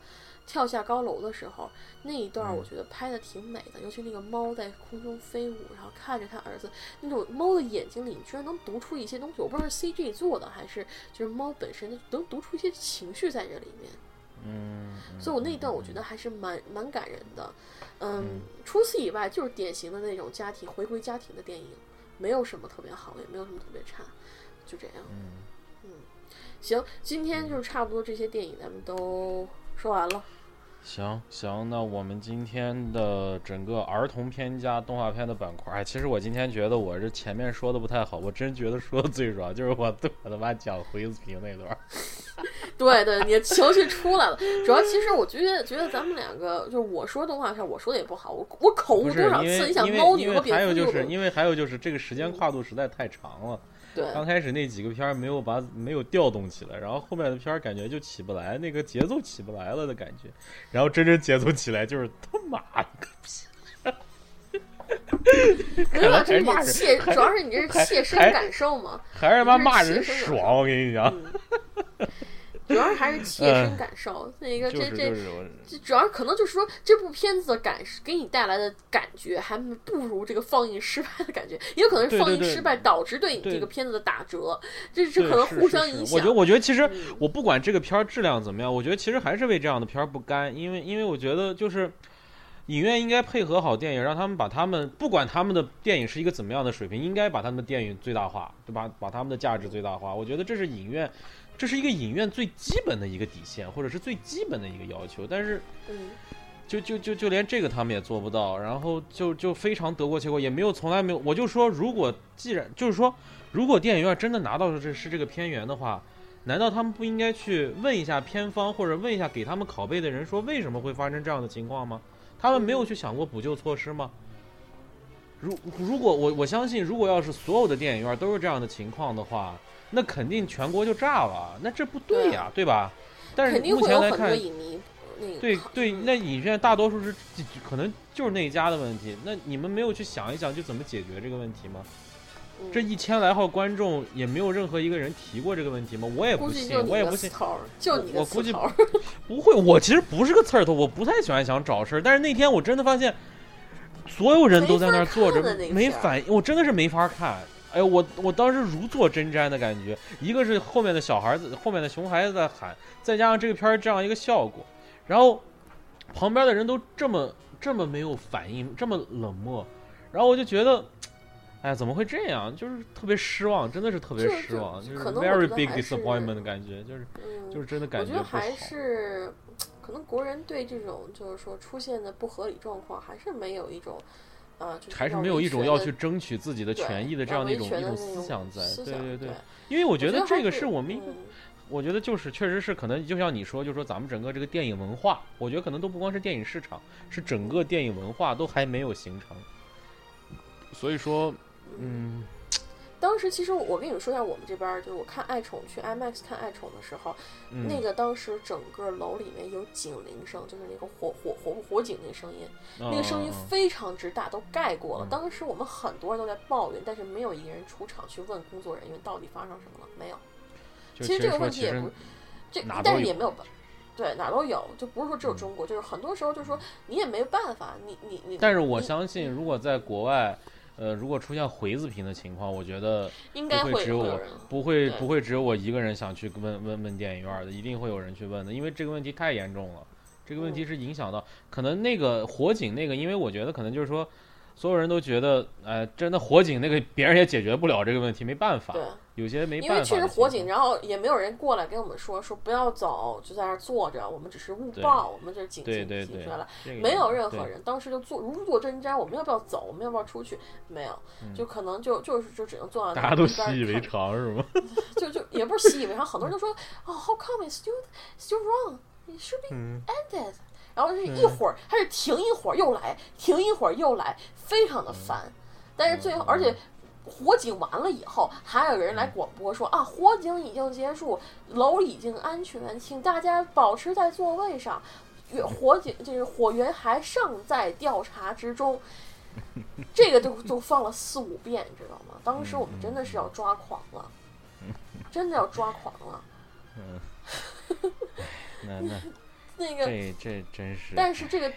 Speaker 2: 跳下高楼的时候，那一段我觉得拍的挺美的，尤其那个猫在空中飞舞，然后看着他儿子那种猫的眼睛里，你居然能读出一些东西，我不知道是 CG 做的还是就是猫本身能读出一些情绪在这里面。
Speaker 1: 嗯，嗯
Speaker 2: 所以我那一段我觉得还是蛮蛮感人的，嗯，除此以外就是典型的那种家庭回归家庭的电影，没有什么特别好，也没有什么特别差，就这样。
Speaker 1: 嗯
Speaker 2: 行，今天就是差不多这些电影咱们都说完了。
Speaker 1: 行行，那我们今天的整个儿童片加动画片的板块，哎，其实我今天觉得我这前面说的不太好，我真觉得说的最爽就是我对我他妈讲回子平那段儿，
Speaker 2: 对对，你的情绪出来了。主要其实我觉得觉得咱们两个就是我说动画片，我说的也不好，我我口误多少次？你想猫女
Speaker 1: 还有就是因为还有就是这个时间跨度实在太长了，
Speaker 2: 对。
Speaker 1: 刚开始那几个片儿没有把没有调动起来，然后后面的片儿感觉就起不来，那个节奏起不来了的感觉，然后真正节奏起来就是他妈的个屁！
Speaker 2: 没有，这是你切，主要是你这是切身感受嘛。
Speaker 1: 还是他妈骂人爽，我跟你讲，
Speaker 2: 嗯，主要是还是切身感受。那个
Speaker 1: 就是
Speaker 2: 这这这主要可能就是说，这部片子的感给你带来的感觉还不如这个放映失败的感觉，也有可能是放映失败导致对你这个片子的打折，这这可能互相影响。
Speaker 1: 我觉得，我觉得其实
Speaker 2: 嗯
Speaker 1: 我不管这个片儿质量怎么样，我觉得其实还是为这样的片儿不甘，因为因为我觉得就是影院应该配合好电影，让他们把他们不管他们的电影是一个怎么样的水平，应该把他们的电影最大化，对吧？把他们的价值最大化。我觉得这是影院，这是一个影院最基本的一个底线，或者是最基本的一个要求。但是
Speaker 2: 嗯，
Speaker 1: 就就就就连这个他们也做不到，然后就就非常得过且过，也没有从来没有。我就说，如果既然就是说，如果电影院真的拿到的这是这个片源的话，难道他们不应该去问一下片方，或者问一下给他们拷贝的人，说为什么会发生这样的情况吗？他们没有去想过补救措施吗？如如果我我相信，如果要是所有的电影院都是这样的情况的话，那肯定全国就炸了，那这不对呀，对吧？但是目前来看对对，
Speaker 2: 嗯
Speaker 1: 那影院大多数是可能就是那一家的问题。那你们没有去想一想，就怎么解决这个问题吗？
Speaker 2: 嗯
Speaker 1: 这一千来号观众也没有任何一个人提过这个问题吗？我也不信我也不信，我估计。不会。我其实不是个刺儿头，我不太喜欢想找事儿。但是那天我真的发现，所有人都在那儿坐着
Speaker 2: 没
Speaker 1: 反应，我真的是没法看。哎呦，我我当时如坐针毡的感觉，一个是后面的小孩子，后面的熊孩子在喊，再加上这个片儿这样一个效果，然后旁边的人都这么这么没有反应，这么冷漠，然后我就觉得，哎，怎么会这样？就是特别失望，真的是特别失望，就是 very big disappointment 的感觉，就是
Speaker 2: 嗯，
Speaker 1: 就是真的
Speaker 2: 我
Speaker 1: 感不好。
Speaker 2: 觉得还是可能国人对这种就是说出现的不合理状况，还是没有一种啊，就是
Speaker 1: 还是没有一种要去争取自己的权益的这样的一种一种思想在，对对
Speaker 2: 对。
Speaker 1: 因为我
Speaker 2: 我
Speaker 1: 觉得这个
Speaker 2: 是
Speaker 1: 是我们一个，
Speaker 2: 嗯
Speaker 1: 我觉得就是确实是可能就像你说，就说咱们整个这个电影文化，我觉得可能都不光是电影市场，是整个电影文化都还没有形成。所以说，嗯，
Speaker 2: 当时其实我跟你们说一下，我们这边就是我看爱宠去 IMAX 看爱宠的时候，
Speaker 1: 嗯
Speaker 2: 那个当时整个楼里面有警铃声，就是那个火火火火警那个声音，那个声音非常之大，都盖过了。
Speaker 1: 嗯
Speaker 2: 当时我们很多人都在抱怨，但是没有一个人出场去问工作人员到底发生什么了，没有。其实这个问题也不，这但是也没有办，对哪儿都有，就不是说只有
Speaker 1: 嗯
Speaker 2: 中国，就是很多时候就是说你也没办法，你你你。
Speaker 1: 但是我相信，如果在国外，呃，如果出现回字屏的情况，我觉得不
Speaker 2: 应该会
Speaker 1: 会只有我，不会不会只有我一个人想去问问问电影院的，一定会有人去问的，因为这个问题太严重了。这个问题
Speaker 2: 嗯
Speaker 1: 是影响到可能那个火警那个，因为我觉得可能就是说，所有人都觉得，呃，真的火警那个别人也解决不了这个问题，没办法，
Speaker 2: 对。
Speaker 1: 有些没办法因为。
Speaker 2: 确实火警，然后也没有人过来跟我们说说不要走，就在那儿坐着，我们只是误报，我们这是警警
Speaker 1: 对对对
Speaker 2: 警出来了，没有任何人当时就坐如坐针毡，我们要不要走？我们要不要出去？没有，就可能就就是就只能坐在
Speaker 1: 大家都习以为常是吗？
Speaker 2: 就就也不是习以为常，很多人都说哦，How come it's still still wrong? It should be
Speaker 1: 嗯
Speaker 2: ended。然后是一会儿，它是停一会儿又来，停一会儿又来，非常的烦。但是最后，
Speaker 1: 嗯
Speaker 2: 而且火警完了以后，还有人来广播说啊，火警已经结束，楼已经安全，请大家保持在座位上。火火警就是火源还尚在调查之中。这个就就放了四五遍，你知道吗？当时我们真的是要抓狂了，真的要抓狂了。
Speaker 1: 嗯 那那
Speaker 2: 那个，
Speaker 1: 这这真是，
Speaker 2: 但是这个，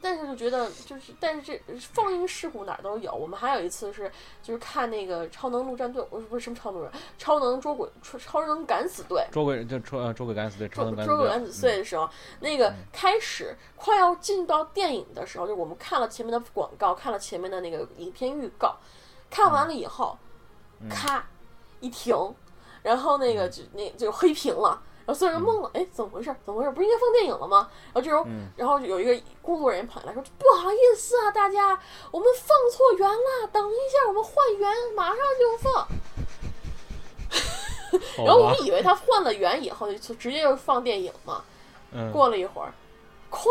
Speaker 2: 但是就觉得就是，但是这放映事故哪儿都有。我们还有一次是就是看那个超能陆战队，不是不是什么超能人，超能捉鬼超超能敢死队。
Speaker 1: 捉鬼就捉呃捉鬼敢死队，超
Speaker 2: 捉捉鬼敢死队的时候，那个开始快要进到电影的时候，就我们看了前面的广告，看了前面的那个影片预告，看完了以后，咔一停，然后那个就那就黑屏了。所有人懵了，哎，怎么回事？怎么回事？不是应该放电影了吗？然后这时候，然后有一个工作人员跑来说：“不好意思啊，大家，我们放错源了，等一下，我们换源，马上就放。”然后我们以为他换了源以后就直接就放电影嘛。
Speaker 1: 嗯，
Speaker 2: 过了一会儿，咵，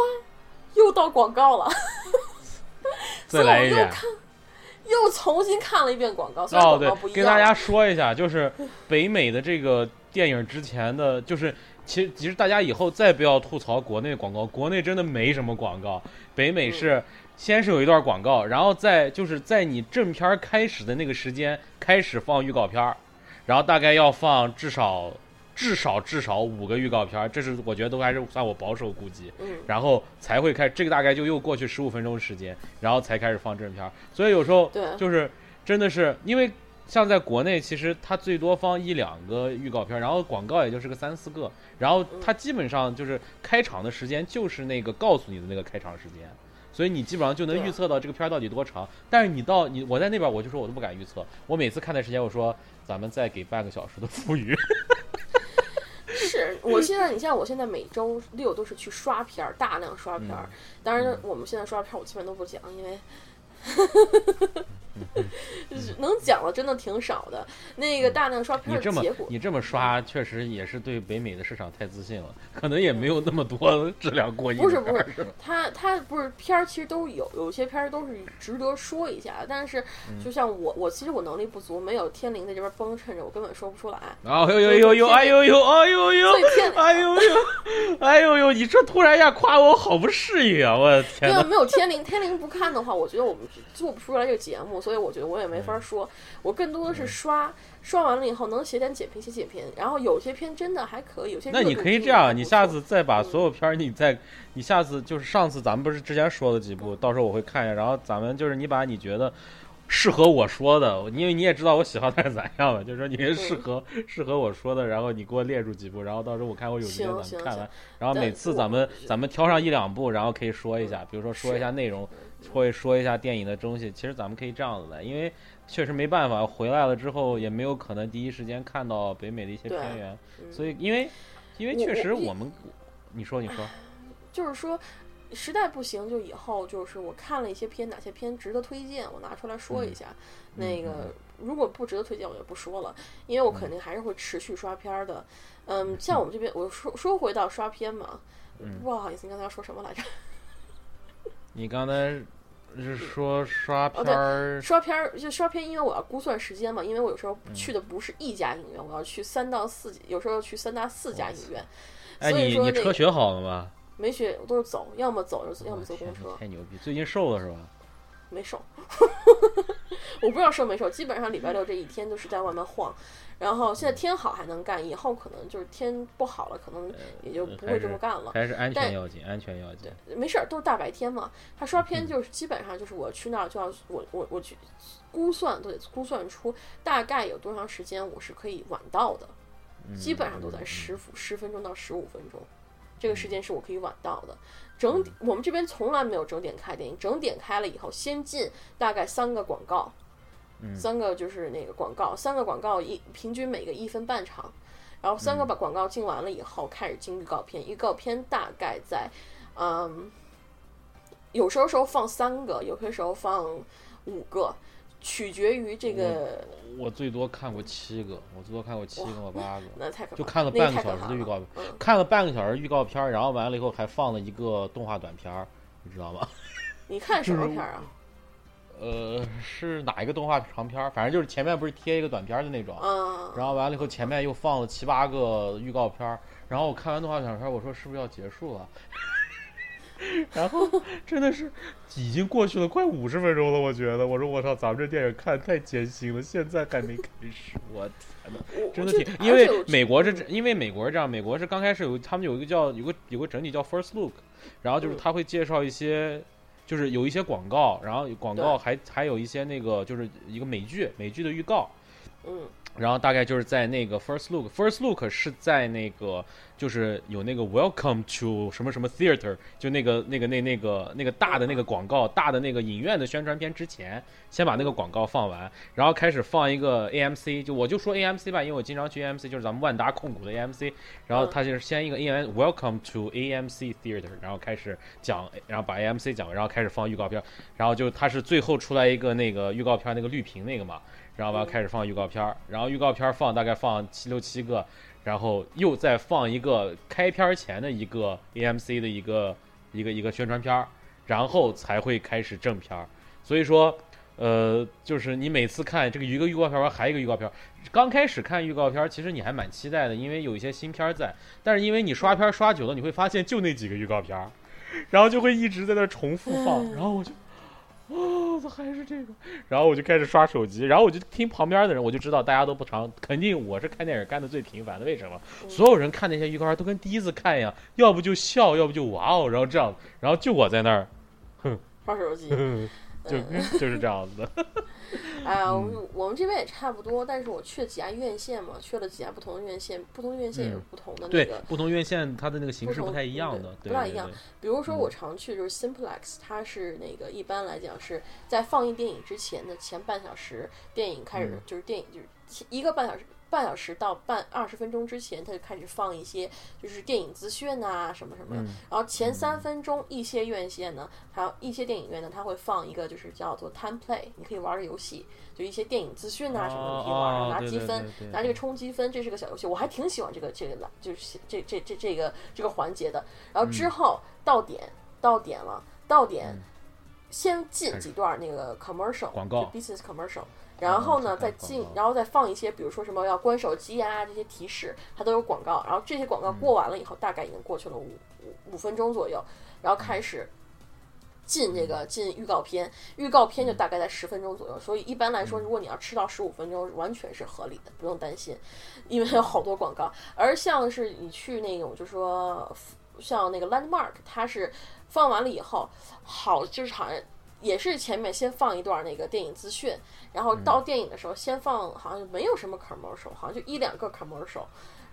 Speaker 2: 又到广告了，所以我又。看，又重新看了一遍广告，虽然
Speaker 1: 哦，对
Speaker 2: 广告不，一样。
Speaker 1: 跟大家说一下，就是北美的这个电影之前的，就是其实其实大家以后再不要吐槽国内广告，国内真的没什么广告，北美是。先是有一段广告，然后再就是在你正片儿开始的那个时间开始放预告片儿，然后大概要放至少至少至少五个预告片儿，这是我觉得都还是算我保守估计，
Speaker 2: 嗯，
Speaker 1: 然后才会开，这个大概就又过去十五分钟时间，然后才开始放正片儿。所以有时候
Speaker 2: 对
Speaker 1: 就是真的是因为像在国内，其实它最多放一两个预告片儿，然后广告也就是个三四个，然后它基本上就是开场的时间就是那个告诉你的那个开场时间。所以你基本上就能预测到这个片儿到底多长，但是你到你我在那边我就说我都不敢预测，我每次看的时间我说咱们再给半个小时的富余，
Speaker 2: 是我现在，你像我现在每周六都是去刷片儿，大量刷片儿。
Speaker 1: 嗯
Speaker 2: 当然，我们现在刷片儿我基本都不讲，因为。就是能讲的真的挺少的。那个大量刷片的结果，
Speaker 1: 你这么刷，确实也是对北美的市场太自信了，可能也没有那么多质量过硬
Speaker 2: 不是不。是，他他不是片儿，其实都有，有些片儿都是值得说一下。但是，
Speaker 1: 嗯
Speaker 2: 就像我，我其实我能力不足，没有天灵在这边帮衬着，我根本说不出来。
Speaker 1: 啊呦呦呦呦，哎呦呦，哎呦呦哎呦呦，哎呦呦，你这突然一下夸我，好不适应啊！我的天
Speaker 2: 对啊，没有天灵，天灵不看的话，我觉得我们做不出来这个节目，所以我觉得我也没
Speaker 1: 嗯
Speaker 2: 法说。我更多的是刷，刷完了以后能写点简评，写简评。然后有些片真的还可以，有些
Speaker 1: 那你可以这样，你下次再把所有片儿，你再，你下次就是上次咱们不是之前说了几部，到时候我会看一下，然后咱们就是你把你觉得适合我说的，因为你也知道我喜好它是咋样嘛，就是说你适合适合我说的，然后你给我列出几部，然后到时候我看我有时间咱们看完，然后每次咱们咱们挑上一两部，然后可以说一下，比如说说一下内容，会说一下电影的东西，其实咱们可以这样子的，因为确实没办法，回来了之后也没有可能第一时间看到北美的一些片源，
Speaker 2: 嗯
Speaker 1: 所以因为因为确实
Speaker 2: 我
Speaker 1: 我们，你说你说。
Speaker 2: 就是说，实在不行，就以后就是我看了一些片，哪些片值得推荐，我拿出来说一下。那个如果不值得推荐，我就不说了，因为我肯定还是会持续刷片儿的。嗯，像我们这边，我说说回到刷片嘛，不好意思，你刚才要说什么来着？
Speaker 1: 你刚才是说刷
Speaker 2: 哦
Speaker 1: 片儿？
Speaker 2: 刷片儿就刷片，因为我要估算时间嘛，因为我有时候
Speaker 1: 嗯
Speaker 2: 去的不是一家影院，我要去三到四，有时候要去三到四家影院。
Speaker 1: 哎，
Speaker 2: 所以
Speaker 1: 你你车学好了吗？
Speaker 2: 没学，我都是走，要么走，要么坐公车。
Speaker 1: 太牛逼！最近瘦了是吧？
Speaker 2: 没瘦，我不知道瘦没瘦，基本上礼拜六这一天都是在外面晃。然后现在天好还能干，以后可能就是天不好了，可能也就不会这么干了。
Speaker 1: 还是安全要紧，安全要紧。
Speaker 2: 没事儿，都是大白天嘛。他刷片就是基本上就是我去那儿就要我我我去估算都得估算出大概有多长时间我是可以晚到的，基本上都在十五十分钟到十五分钟，这个时间是我可以晚到的。整点我们这边从来没有整点开电影，整点开了以后先进大概三个广告，三个就是那个广告，三个广告一平均每个一分半长，然后三个把广告进完了以后开始进预告片，预告片大概在嗯，有时候时候放三个，有些时候放五个，取决于这个。
Speaker 1: 我最多看过七个，我最多看过七个或八个，
Speaker 2: 那太可怕，
Speaker 1: 就看了半个小时的预告，
Speaker 2: 嗯，
Speaker 1: 看了半个小时预告片儿，然后完了以后还放了一个动画短片儿，你知道吗？
Speaker 2: 你看什么片儿啊？
Speaker 1: 呃，是哪一个动画长片儿？反正就是前面不是贴一个短片的那种，
Speaker 2: 嗯，
Speaker 1: 然后完了以后前面又放了七八个预告片儿，然后我看完动画短片儿，我说是不是要结束了？然后真的是已经过去了快五十分钟了，我觉得，我说我操，咱们这电影看太艰辛了，现在还没开始，我天呐，真的挺，因为美国是这，因为美国是这样，美国是刚开始有他们有一个叫有个有个整体叫 First Look，然后就是
Speaker 2: 嗯。
Speaker 1: 他会介绍一些。就是有一些广告，然后广告还还有一些那个就是一个美剧美剧的预告，
Speaker 2: 嗯
Speaker 1: 然后大概就是在那个 First Look，First Look 是在那个就是有那个 Welcome to 什么什么 Theater，就那个那个那那个那个大的那个广告，大的那个影院的宣传片之前，先把那个广告放完，然后开始放一个 AMC，就我就说 AMC 吧，因为我经常去 AMC，就是咱们万达控股的 AMC，然后它就是先一个 AM Welcome to AMC Theater，然后开始讲，然后把 AMC 讲完，然后开始放预告片，然后就它是最后出来一个那个预告片那个绿屏那个嘛。然后完了开始放预告片儿，然后预告片儿放大概放七六七个，然后又再放一个开片儿前的一个 AMC 的一个一个一个宣传片儿，然后才会开始正片儿。所以说，呃，就是你每次看这个一个预告片儿完还有一个预告片儿，刚开始看预告片儿，其实你还蛮期待的，因为有一些新片儿在。但是因为你刷片儿刷久了，你会发现就那几个预告片儿，然后就会一直在那重复放，然后我就。哦，还是这个，然后我就开始刷手机，然后我就听旁边的人，我就知道大家都不常，肯定我是看电影看的最频繁的，为什么？所有人看那些预告片都跟第一次看一样，要不就笑，要不就哇哦，然后这样，然后就我在那儿，哼。
Speaker 2: 刷手机，
Speaker 1: 就 就是这样子。的。
Speaker 2: 哎呀，我们我们这边也差不多，但是我去了几家院线嘛，去了几家不同的院线，不同院线也有不同的那
Speaker 1: 对
Speaker 2: 个，
Speaker 1: 不同院线它的那个形式
Speaker 2: 不
Speaker 1: 太一样的，
Speaker 2: 不大一样比如说我常去就是 Simplex，它是那个一般来讲是在放映电影之前的前半小时，电影开始
Speaker 1: 嗯。
Speaker 2: 就是电影就是一个半小时。半小时到半二十分钟之前，他就开始放一些就是电影资讯啊什么什么的。
Speaker 1: 嗯
Speaker 2: 然后前三分钟，一些院线呢，还有一些电影院呢，它会放一个就是叫做 Time Play，你可以玩个游戏，就一些电影资讯啊什么的，你可以玩，然后拿积分，拿这个充积分，这是个小游戏，我还挺喜欢这个这个的，就是这这这这个这个环节的。然后之后到点到点了，到点先进几段那个 commercial
Speaker 1: 广告
Speaker 2: 就 business commercial。然后呢，
Speaker 1: 哦
Speaker 2: 再，进然后再放一些，比如说什么要关手机啊这些提示，它都有广告。然后这些广告过完了以后，大概已经过去了五五五分钟左右，然后开始进这个进预告片，预告片就大概在十分钟左右。所以一般来说，如果你要吃到十五分钟，完全是合理的，不用担心，因为有好多广告。而像是你去那种，就说像那个 Landmark，它是放完了以后，好就是好像。也是前面先放一段那个电影资讯，然后到电影的时候先放，好像没有什么 commercial，好像就一两个 commercial，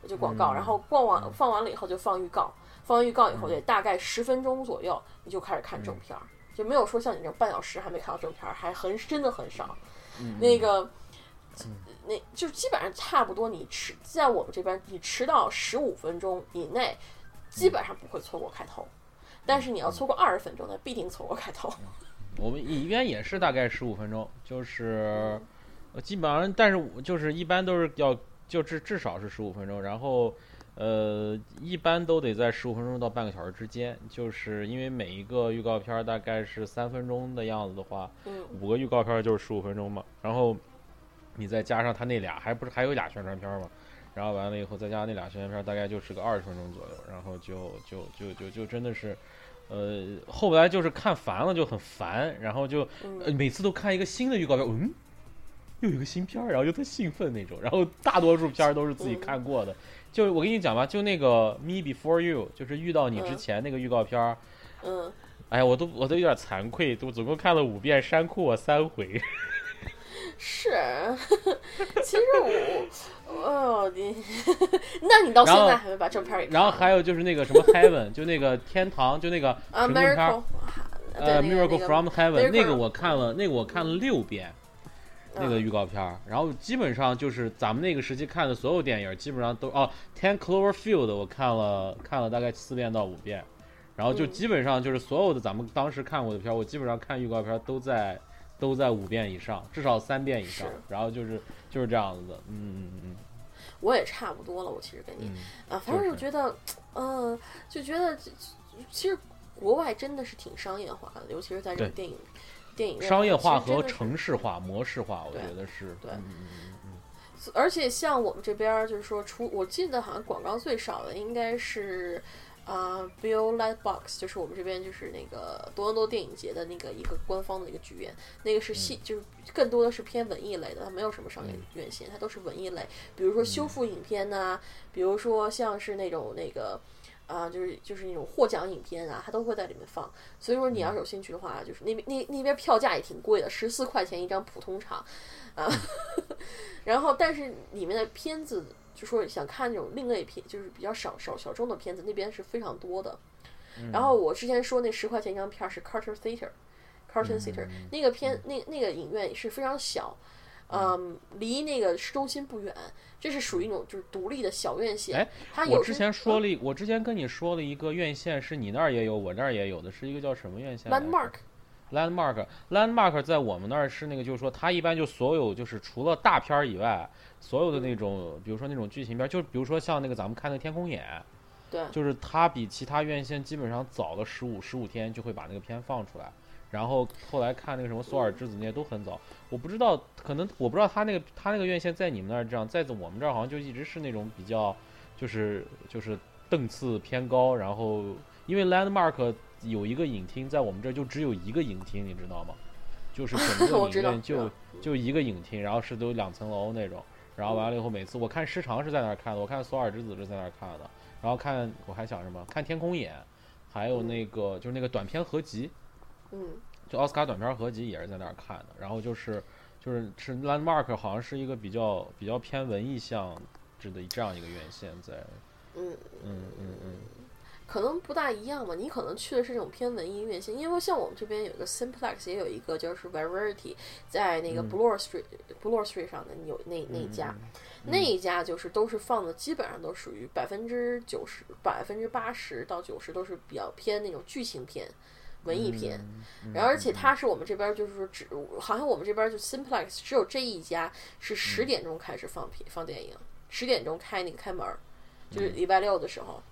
Speaker 2: 就广告，然后逛完放完了以后就放预告，放完预告以后得大概十分钟左右你就开始看正片儿，就没有说像你这种半小时还没看到正片儿，还很真的很少。那个，那就基本上差不多，你迟在我们这边你迟到十五分钟以内，基本上不会错过开头，但是你要错过二十分钟，那必定错过开头。
Speaker 1: 我们一般也是大概十五分钟，就是呃基本上，但是我就是一般都是要就至至少是十五分钟，然后呃一般都得在十五分钟到半个小时之间，就是因为每一个预告片儿大概是三分钟的样子的话，
Speaker 2: 嗯
Speaker 1: 五个预告片儿就是十五分钟嘛，然后你再加上他那俩，还不是还有俩宣传片儿嘛。然后完了以后，再加上那俩宣传片儿，大概就是个二十分钟左右，然后就就就就就真的是，呃，后来就是看烦了，就很烦，然后就每次都看一个新的预告片，嗯，又有个新片儿，然后就特兴奋那种。然后大多数片儿都是自己
Speaker 2: 嗯
Speaker 1: 看过的，就我跟你讲吧，就那个《Me Before You》，就是遇到你之
Speaker 2: 嗯
Speaker 1: 前那个预告片儿，
Speaker 2: 嗯，
Speaker 1: 哎呀，我都我都有点惭愧，都总共看了五遍，删库我三回。
Speaker 2: 是，其实我，哦，你，那你到现在还没把正片儿给看
Speaker 1: 然后还有就是那个什么 Heaven，就那个天堂，就那个
Speaker 2: 啊
Speaker 1: 神棍片儿
Speaker 2: ，Miracle，
Speaker 1: 呃，《Miracle
Speaker 2: 那个
Speaker 1: from Heaven》那个我看了，那个我看了六遍，那个
Speaker 2: 嗯
Speaker 1: 预告片儿。然后基本上就是咱们那个时期看的所有电影，基本上都哦，《Ten Cloverfield》我看了看了大概四遍到五遍，然后就
Speaker 2: 嗯。
Speaker 1: 基本上就是所有的咱们当时看过的片儿，我基本上看预告片儿都在都在五遍以上，至少三遍以上。然后就是就是这样子的，嗯嗯嗯。
Speaker 2: 我也差不多了，我其实跟你
Speaker 1: 嗯
Speaker 2: 啊，反正
Speaker 1: 就是
Speaker 2: 我觉得，嗯，就觉得其实国外真的是挺商业化的，尤其是在这
Speaker 1: 个
Speaker 2: 电影电影
Speaker 1: 商业化和城市化、模式化，我觉得是
Speaker 2: 对。
Speaker 1: 嗯嗯嗯嗯。
Speaker 2: 而且像我们这边儿，就是说出，我记得好像广告最少的应该是，啊、b i l l Lightbox，就是我们这边就是那个多伦多电影节的那个一个官方的一个剧院，那个是戏，就是更多的是偏文艺类的，它没有什么商业院线，它都是文艺类，比如说修复影片呐、比如说像是那种那个。啊，就是就是那种获奖影片啊，它都会在里面放。所以说你要是有兴趣的话，就是那边那那边票价也挺贵的，十四块钱一张普通场，啊，然后但是里面的片子，就说想看那种另类片，就是比较少少小众的片子，那边是非常多的。然后我之前说那十块钱一张片儿是 Carter Theater，Carter Theater、那个片那那个影院是非常小，嗯，离那个市中心不远，这是属于一种就是独立的小院线。
Speaker 1: 哎
Speaker 2: 它有
Speaker 1: 我之前说
Speaker 2: 嗯
Speaker 1: 了一，我之前跟你说了一个院线，是你那儿也有，我那儿也有的，是一个叫什么院线
Speaker 2: Landmark，
Speaker 1: Landmark Landmark 在我们那儿是那个，就是说它一般就所有就是除了大片儿以外，所有的那种，比如说那种剧情片儿，就比如说像那个咱们看的《天空眼》，
Speaker 2: 对，
Speaker 1: 就是它比其他院线基本上早了十五十五天就会把那个片放出来。然后后来看那个什么《索尔之子》那些都很早，我不知道，可能我不知道他那个他那个院线在你们那儿这样，在我们这儿好像就一直是那种比较，就是就是档次偏高。然后因为 Landmark 有一个影厅，在我们这儿就只有一个影厅，你知道吗？就是整个影院就就一个影厅，然后是都两层楼那种，然后完了以后每次我看时长是在那儿看的，我看《索尔之子》是在那儿看的，然后看我还想什么看《天空眼》，还有那个就是那个短片合集，
Speaker 2: 嗯
Speaker 1: 就奥斯卡短片合集也是在那儿看的，然后就是就是是 Landmark 好像是一个比较比较偏文艺向质的这样一个院线在，
Speaker 2: 嗯，
Speaker 1: 嗯嗯嗯，
Speaker 2: 可能不大一样吧。你可能去的是这种偏文艺院线，因为像我们这边有一个 Simplex，也有一个就是 Variety，在那个
Speaker 1: 嗯
Speaker 2: Bloor Street、Bloor Street 上的有那那一家，那一家就是都是放的，基本上都属于百分之九十、百分之八十到九十都是比较偏那种剧情片。文艺片，
Speaker 1: 嗯
Speaker 2: 然后而且它是我们这边就是说只好像我们这边就 Simplex 只有这一家是十
Speaker 1: 嗯
Speaker 2: 点钟开始放片放电影，十点钟开那个开门就是礼拜六的时候，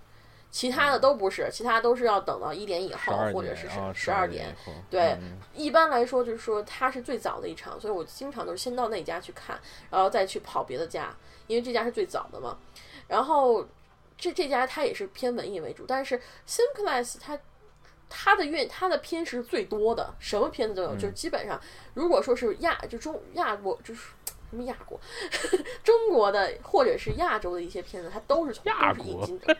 Speaker 2: 其他的都不是，其他都是要等到一点以后或者是
Speaker 1: 点啊，
Speaker 2: 十二
Speaker 1: 点
Speaker 2: 对
Speaker 1: 嗯
Speaker 2: 一般来说就是说它是最早的一场，所以我经常都是先到那家去看，然后再去跑别的家，因为这家是最早的嘛。然后这这家它也是偏文艺为主，但是 Simplex 它它的院它的片是最多的，什么片子都有，就是基本上如果说是亚就中亚国就是。什么亚国，中国的或者是亚洲的一些片子，它都是从
Speaker 1: 亚
Speaker 2: 都是引进的，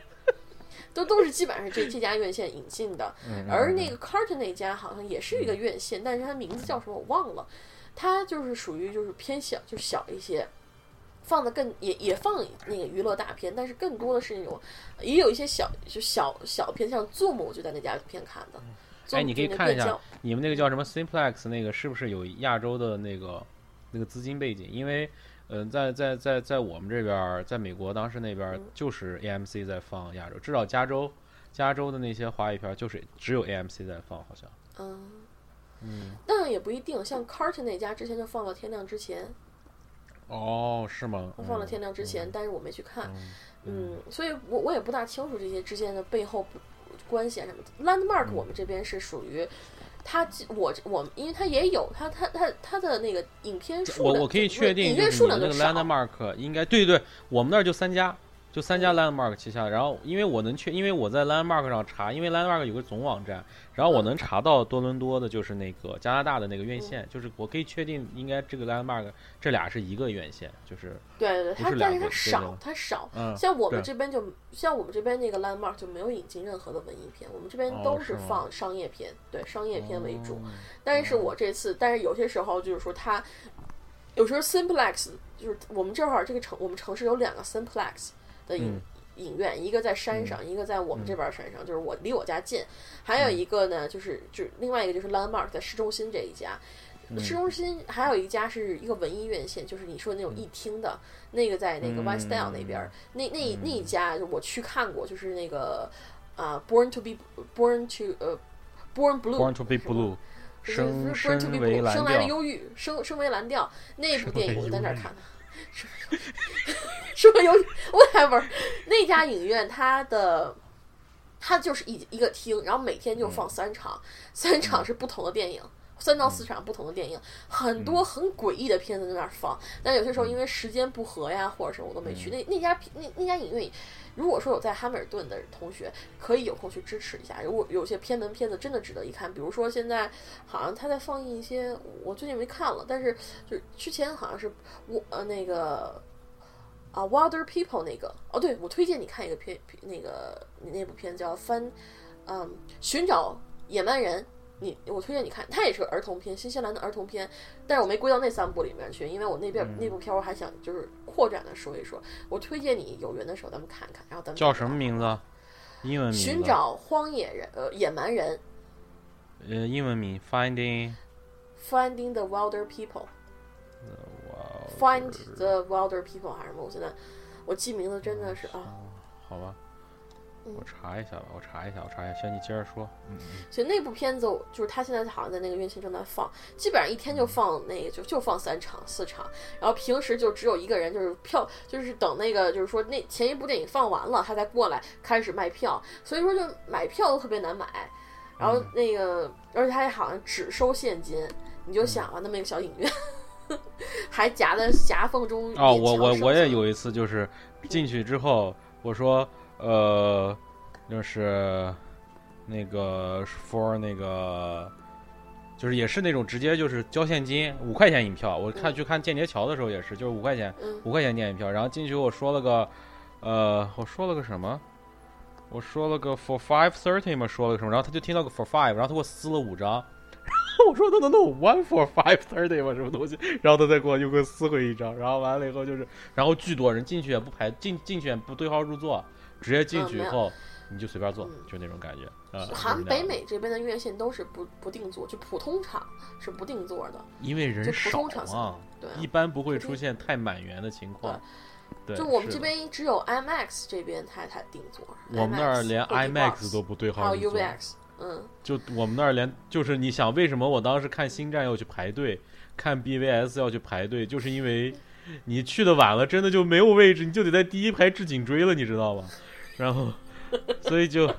Speaker 2: 都都是基本上这这家院线引进的。
Speaker 1: 嗯
Speaker 2: 而那个 Carton 那家好像也是一个院线，但是它名字叫什么我忘了。它就是属于就是偏小，就小一些，放的更也也放那个娱乐大片，但是更多的是那种也有一些小就小小片，像 Zoom 我就在那家片看的。
Speaker 1: 哎你可以看一下你们那个叫什么 Simplex 那个是不是有亚洲的那个那个资金背景？因为，呃，在在在在我们这边，在美国当时那边就是 AMC 在放亚洲，至少加州加州的那些华语片就是只有 AMC 在放，好像。
Speaker 2: 嗯，
Speaker 1: 嗯，
Speaker 2: 但也不一定。像 Carton 那家之前就放到《天亮之前》，
Speaker 1: 哦，是吗？
Speaker 2: 放了《
Speaker 1: 嗯
Speaker 2: 天亮之前》，但是我没去看。
Speaker 1: 嗯
Speaker 2: 嗯，所以我我也不大清楚这些之间的背后不关系啊什么的。Landmark
Speaker 1: 嗯
Speaker 2: 我们这边是属于。它我我因为他也有他他他他的那个影片数量，
Speaker 1: 我我可以确定，
Speaker 2: 影院数量就少。
Speaker 1: Landmark 应该对对对，我们那儿就三家，就三家 Landmark 旗下。然后因为我能确，因为我在 Landmark 上查，因为 Landmark 有个总网站，然后我能查到多伦多的，就是那个加拿大的那个院线，就是我可以确定应该这个 Landmark 这俩是一个院线，就是
Speaker 2: 对对对，它但是它少，它少。
Speaker 1: 嗯，
Speaker 2: 像我们这边就像我们这边那个 Landmark 就没有引进任何的文艺片，我们这边
Speaker 1: 哦
Speaker 2: 都
Speaker 1: 是
Speaker 2: 放商业片，对商业片为主。
Speaker 1: 哦
Speaker 2: 但是我这次，但是有些时候就是说它，有时候 Simplex 就是我们这会儿这个城，我们城市有两个 Simplex 的影、
Speaker 1: 嗯。
Speaker 2: 影院，一个在山上，一个在我们这边山上，就是我离我家近。还有一个呢，就是就另外一个就是 Landmark 在市中心这一家。市中心还有一家是一个文艺院线，就是你说的那种一厅的，那个在那个 One Style 那边儿，那那那一家我去看过，就是那个啊、Born to be Born to 呃 Born Blue
Speaker 1: Born to be blue，
Speaker 2: 就是
Speaker 1: 生生
Speaker 2: 来的
Speaker 1: 调，
Speaker 2: 忧郁，生生为蓝调。那部电影我在那儿看的，生为忧郁，whatever，那家影院它的。它就是一一个厅，然后每天就
Speaker 1: 嗯
Speaker 2: 放三场，三场是不同的电影，三到四场不同的电影，很多
Speaker 1: 嗯
Speaker 2: 很诡异的片子在那儿放。但有些时候因为时间不合呀，或者什么我都没
Speaker 1: 嗯
Speaker 2: 去。那那家那那家影院，如果说有在哈密尔顿的同学，可以有空去支持一下。如果有些偏门片子真的值得一看，比如说现在好像他在放映一些，我最近没看了，但是就之前好像是我呃那个。啊，Wilder People 那个哦，对我推荐你看一个片，那个那部片叫《翻》，嗯，寻找野蛮人。你我推荐你看，它也是个儿童片，新西兰的儿童片，但是我没归到那三部里面去，因为我那边、那部片我还想就是扩展的说一说。我推荐你有缘的时候咱们看看，然后咱们
Speaker 1: 叫什么名字？英文名？
Speaker 2: 寻找荒野人，呃，野蛮人
Speaker 1: 呃，英文名
Speaker 2: Finding，Finding the Wilder People。
Speaker 1: 哇
Speaker 2: Find the Wilder People 还是什么？我现在我记名字真的是啊，
Speaker 1: 好吧，
Speaker 2: 嗯
Speaker 1: 我查一下吧，我查一下，我查一下。行，你接着说。嗯嗯
Speaker 2: 所以那部片子就是他现在好像在那个院线正在放，基本上一天就放那个就就放三场四场，然后平时就只有一个人，就是票就是等那个就是说那前一部电影放完了，他才过来开始卖票，所以说就买票都特别难买，然后那个而且他也好像只收现金，你就想啊，那么一个小影院。还夹在夹缝中
Speaker 1: 哦，我我我也有一次就是进去之后，我说呃，就是那个 for 那个就是也是那种直接就是交现金五块钱一票。我看
Speaker 2: 嗯
Speaker 1: 去看间谍桥的时候也是，就是五块钱
Speaker 2: 嗯
Speaker 1: 五块钱电影票，然后进去我说了个，呃，我说了个什么？我说了个 for five thirty 嘛，说了个什么？然后他就听到个 for five，然后他给我撕了五张。我说 no no no one for five thirty 嘛，什么东西？然后他再给我又给我撕回一张，然后完了以后就是，然后巨多人进去也不排进进去也不对号入座，直接进去以后、你就随便坐，
Speaker 2: 嗯
Speaker 1: 就那种感觉啊。
Speaker 2: 好像
Speaker 1: 就是那样
Speaker 2: 北美这边的院线都是不不定座，就普通场是不定座的。
Speaker 1: 因为人少嘛，
Speaker 2: 对啊
Speaker 1: 一般不会出现太满员的情况。对，
Speaker 2: 就我们这边只有 IMAX 这边才才定座，
Speaker 1: 我们那儿连 IMAX 都不对号入座。
Speaker 2: UVX，嗯，
Speaker 1: 就我们那儿连就是你想为什么我当时看星战要去排队，看 BVS 要去排队，就是因为你去的晚了，真的就没有位置，你就得在第一排治颈椎了，你知道吧？然后，所以就，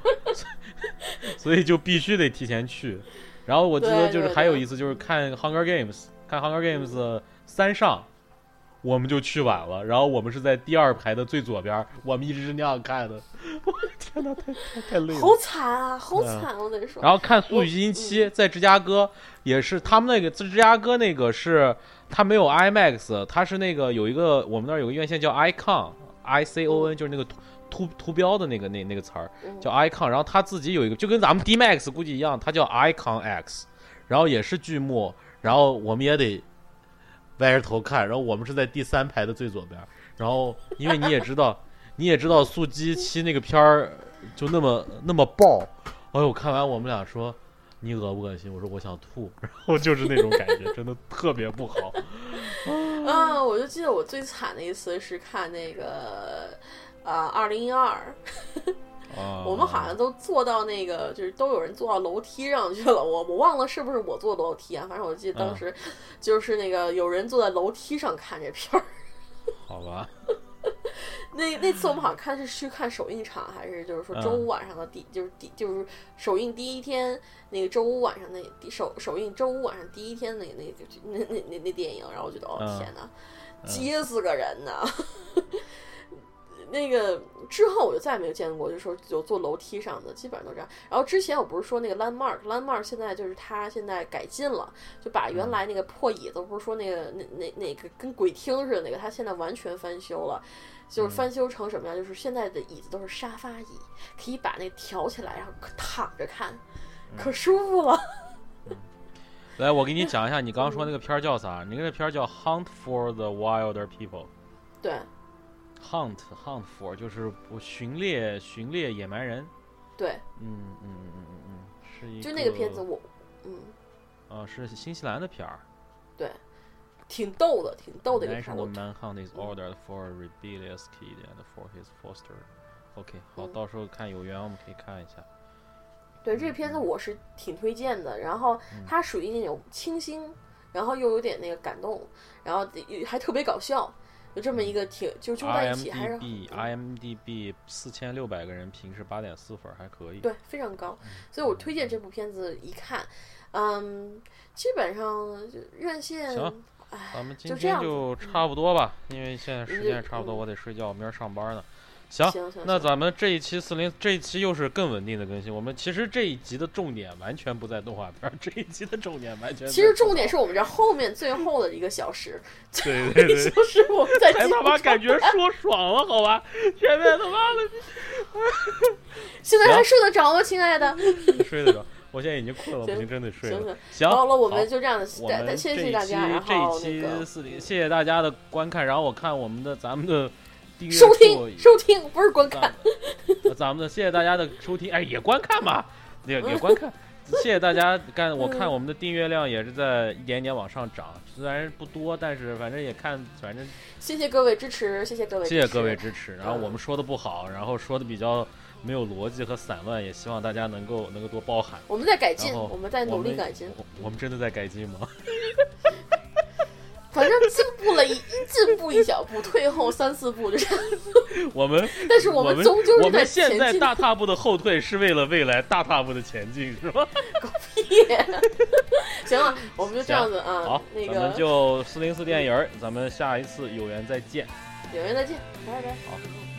Speaker 1: 所以就必须得提前去。然后我记得就是还有一次就是看 Hunger Games，看 Hunger Games 三上。我们就去晚了，然后我们是在第二排的最左边，我们一直是那样看的。我的天哪，太太太累了。
Speaker 2: 好惨啊，好
Speaker 1: 嗯
Speaker 2: 惨！我跟你说，
Speaker 1: 然后看《速度与激情七》在芝加哥也是，他们那个芝加哥那个是它没有 IMAX，它是那个有一个我们那儿有个院线叫 Icon，I C O N 就是那个图图图标的那个那那个词儿
Speaker 2: 嗯
Speaker 1: 叫 Icon，然后他自己有一个就跟咱们 D Max 估计一样，它叫 Icon X，然后也是剧目，然后我们也得歪着头看，然后我们是在第三排的最左边，然后因为你也知道，你也知道《速激七》那个片儿就那么那么爆，哎呦，看完我们俩说你恶不恶心？我说我想吐，然后就是那种感觉，真的特别不好。
Speaker 2: 啊，我就记得我最惨的一次是看那个啊，二零一二，
Speaker 1: 啊，
Speaker 2: 我们好像都坐到那个，就是都有人坐到楼梯上去了。我我忘了是不是我坐楼梯啊，反正我记得
Speaker 1: 嗯
Speaker 2: 当时就是那个有人坐在楼梯上看这片儿。
Speaker 1: 好吧，
Speaker 2: 那那次我们好像看是去看首映场，还是就是说周五晚上的第、就是第就是首映第一天那个周五晚上那首首映周五晚上第一天那那个那那那那电影，然后我觉得哦
Speaker 1: 嗯
Speaker 2: 天哪，急死个人呐！那个之后我就再也没有见过，就是说有坐楼梯上的，基本上都这样。然后之前我不是说那个 Landmark，Landmark 现在就是它现在改进了，就把原来那个破椅子，不是说那个那那那个跟鬼厅似的那个，它现在完全翻修了。就是翻修成什么样？就是现在的椅子都是沙发椅，可以把那挑起来，然后躺着看，可舒服了。
Speaker 1: 来，我给你讲一下，你刚刚说那个片儿叫啥？你那个片儿叫《Hunt for the Wilder People》。
Speaker 2: 对，
Speaker 1: Hunt Hunt for 就是我巡猎巡猎野蛮人。
Speaker 2: 对，
Speaker 1: 嗯嗯嗯嗯嗯嗯，是一
Speaker 2: 就那个片子我，嗯，
Speaker 1: 啊，是新西兰的片儿。
Speaker 2: 对，挺逗的，挺逗的一个片儿。
Speaker 1: National
Speaker 2: 我
Speaker 1: manhunt is ordered for a rebellious kid and for his foster. OK，好，
Speaker 2: 嗯
Speaker 1: 到时候看有缘我们可以看一下。
Speaker 2: 对这个片子我是挺推荐的，然后
Speaker 1: 嗯
Speaker 2: 它属于那种清新，然后又有点那个感动，然后还特别搞笑，有这么一个挺就揪在一起，还是
Speaker 1: IMDB
Speaker 2: 嗯
Speaker 1: IMDB 四千六百个人评是八点四分，还可以。
Speaker 2: 对非常高，
Speaker 1: 嗯。
Speaker 2: 所以我推荐这部片子一看，嗯，基本上就院线
Speaker 1: 咱们今天就差不多吧，因为现在时
Speaker 2: 嗯
Speaker 1: 间也差不多，
Speaker 2: 嗯。
Speaker 1: 我得睡觉，明儿上班呢。行，
Speaker 2: 行行，
Speaker 1: 那咱们这一期四零这一期又是更稳定的更新。我们其实这一集的重点完全不在动画片，这一集的重点完全
Speaker 2: 其实重点是我们这后面最后的一个小时，
Speaker 1: 对对对，
Speaker 2: 就是我们在
Speaker 1: 才他妈感觉说爽了，好吧？前面他妈的
Speaker 2: 现在还睡得着吗，亲爱的？
Speaker 1: 的睡得着，我现在已经困了，不
Speaker 2: 行
Speaker 1: 行，真得睡了
Speaker 2: 行行。好了，我们就这样的，谢谢大家，然
Speaker 1: 这
Speaker 2: 后
Speaker 1: 一
Speaker 2: 那个
Speaker 1: 期四零，谢谢大家的观看。然后我看我们的咱们的订阅
Speaker 2: 收听收听不是观看，
Speaker 1: 咱们的谢谢大家的收听，哎，也观看嘛，也也观看。谢谢大家干，我
Speaker 2: 嗯
Speaker 1: 看我们的订阅量也是在一点点往上涨，虽然不多，但是反正也看，反正
Speaker 2: 谢谢各位支持，谢谢各位，
Speaker 1: 谢谢各位。支持。然后
Speaker 2: 嗯
Speaker 1: 我们说的不好，然后说的比较没有逻辑和散乱，也希望大家能够能够多包涵。
Speaker 2: 我们在改进，我们在努力改进，
Speaker 1: 我我们真的在改进吗？
Speaker 2: 反正进步了一进步一小步，退后三四步，就这样。
Speaker 1: 我们
Speaker 2: 但是
Speaker 1: 我
Speaker 2: 们终究
Speaker 1: 我
Speaker 2: 是在
Speaker 1: 们现在大踏步的后退，是为了未来大踏步的前进，是吧？
Speaker 2: 行了，我们就这样子啊
Speaker 1: 好，，
Speaker 2: 那
Speaker 1: 咱们
Speaker 2: 个
Speaker 1: 就四零四电影儿，咱们下一次有缘再见。
Speaker 2: 有缘再见，拜拜。
Speaker 1: 好。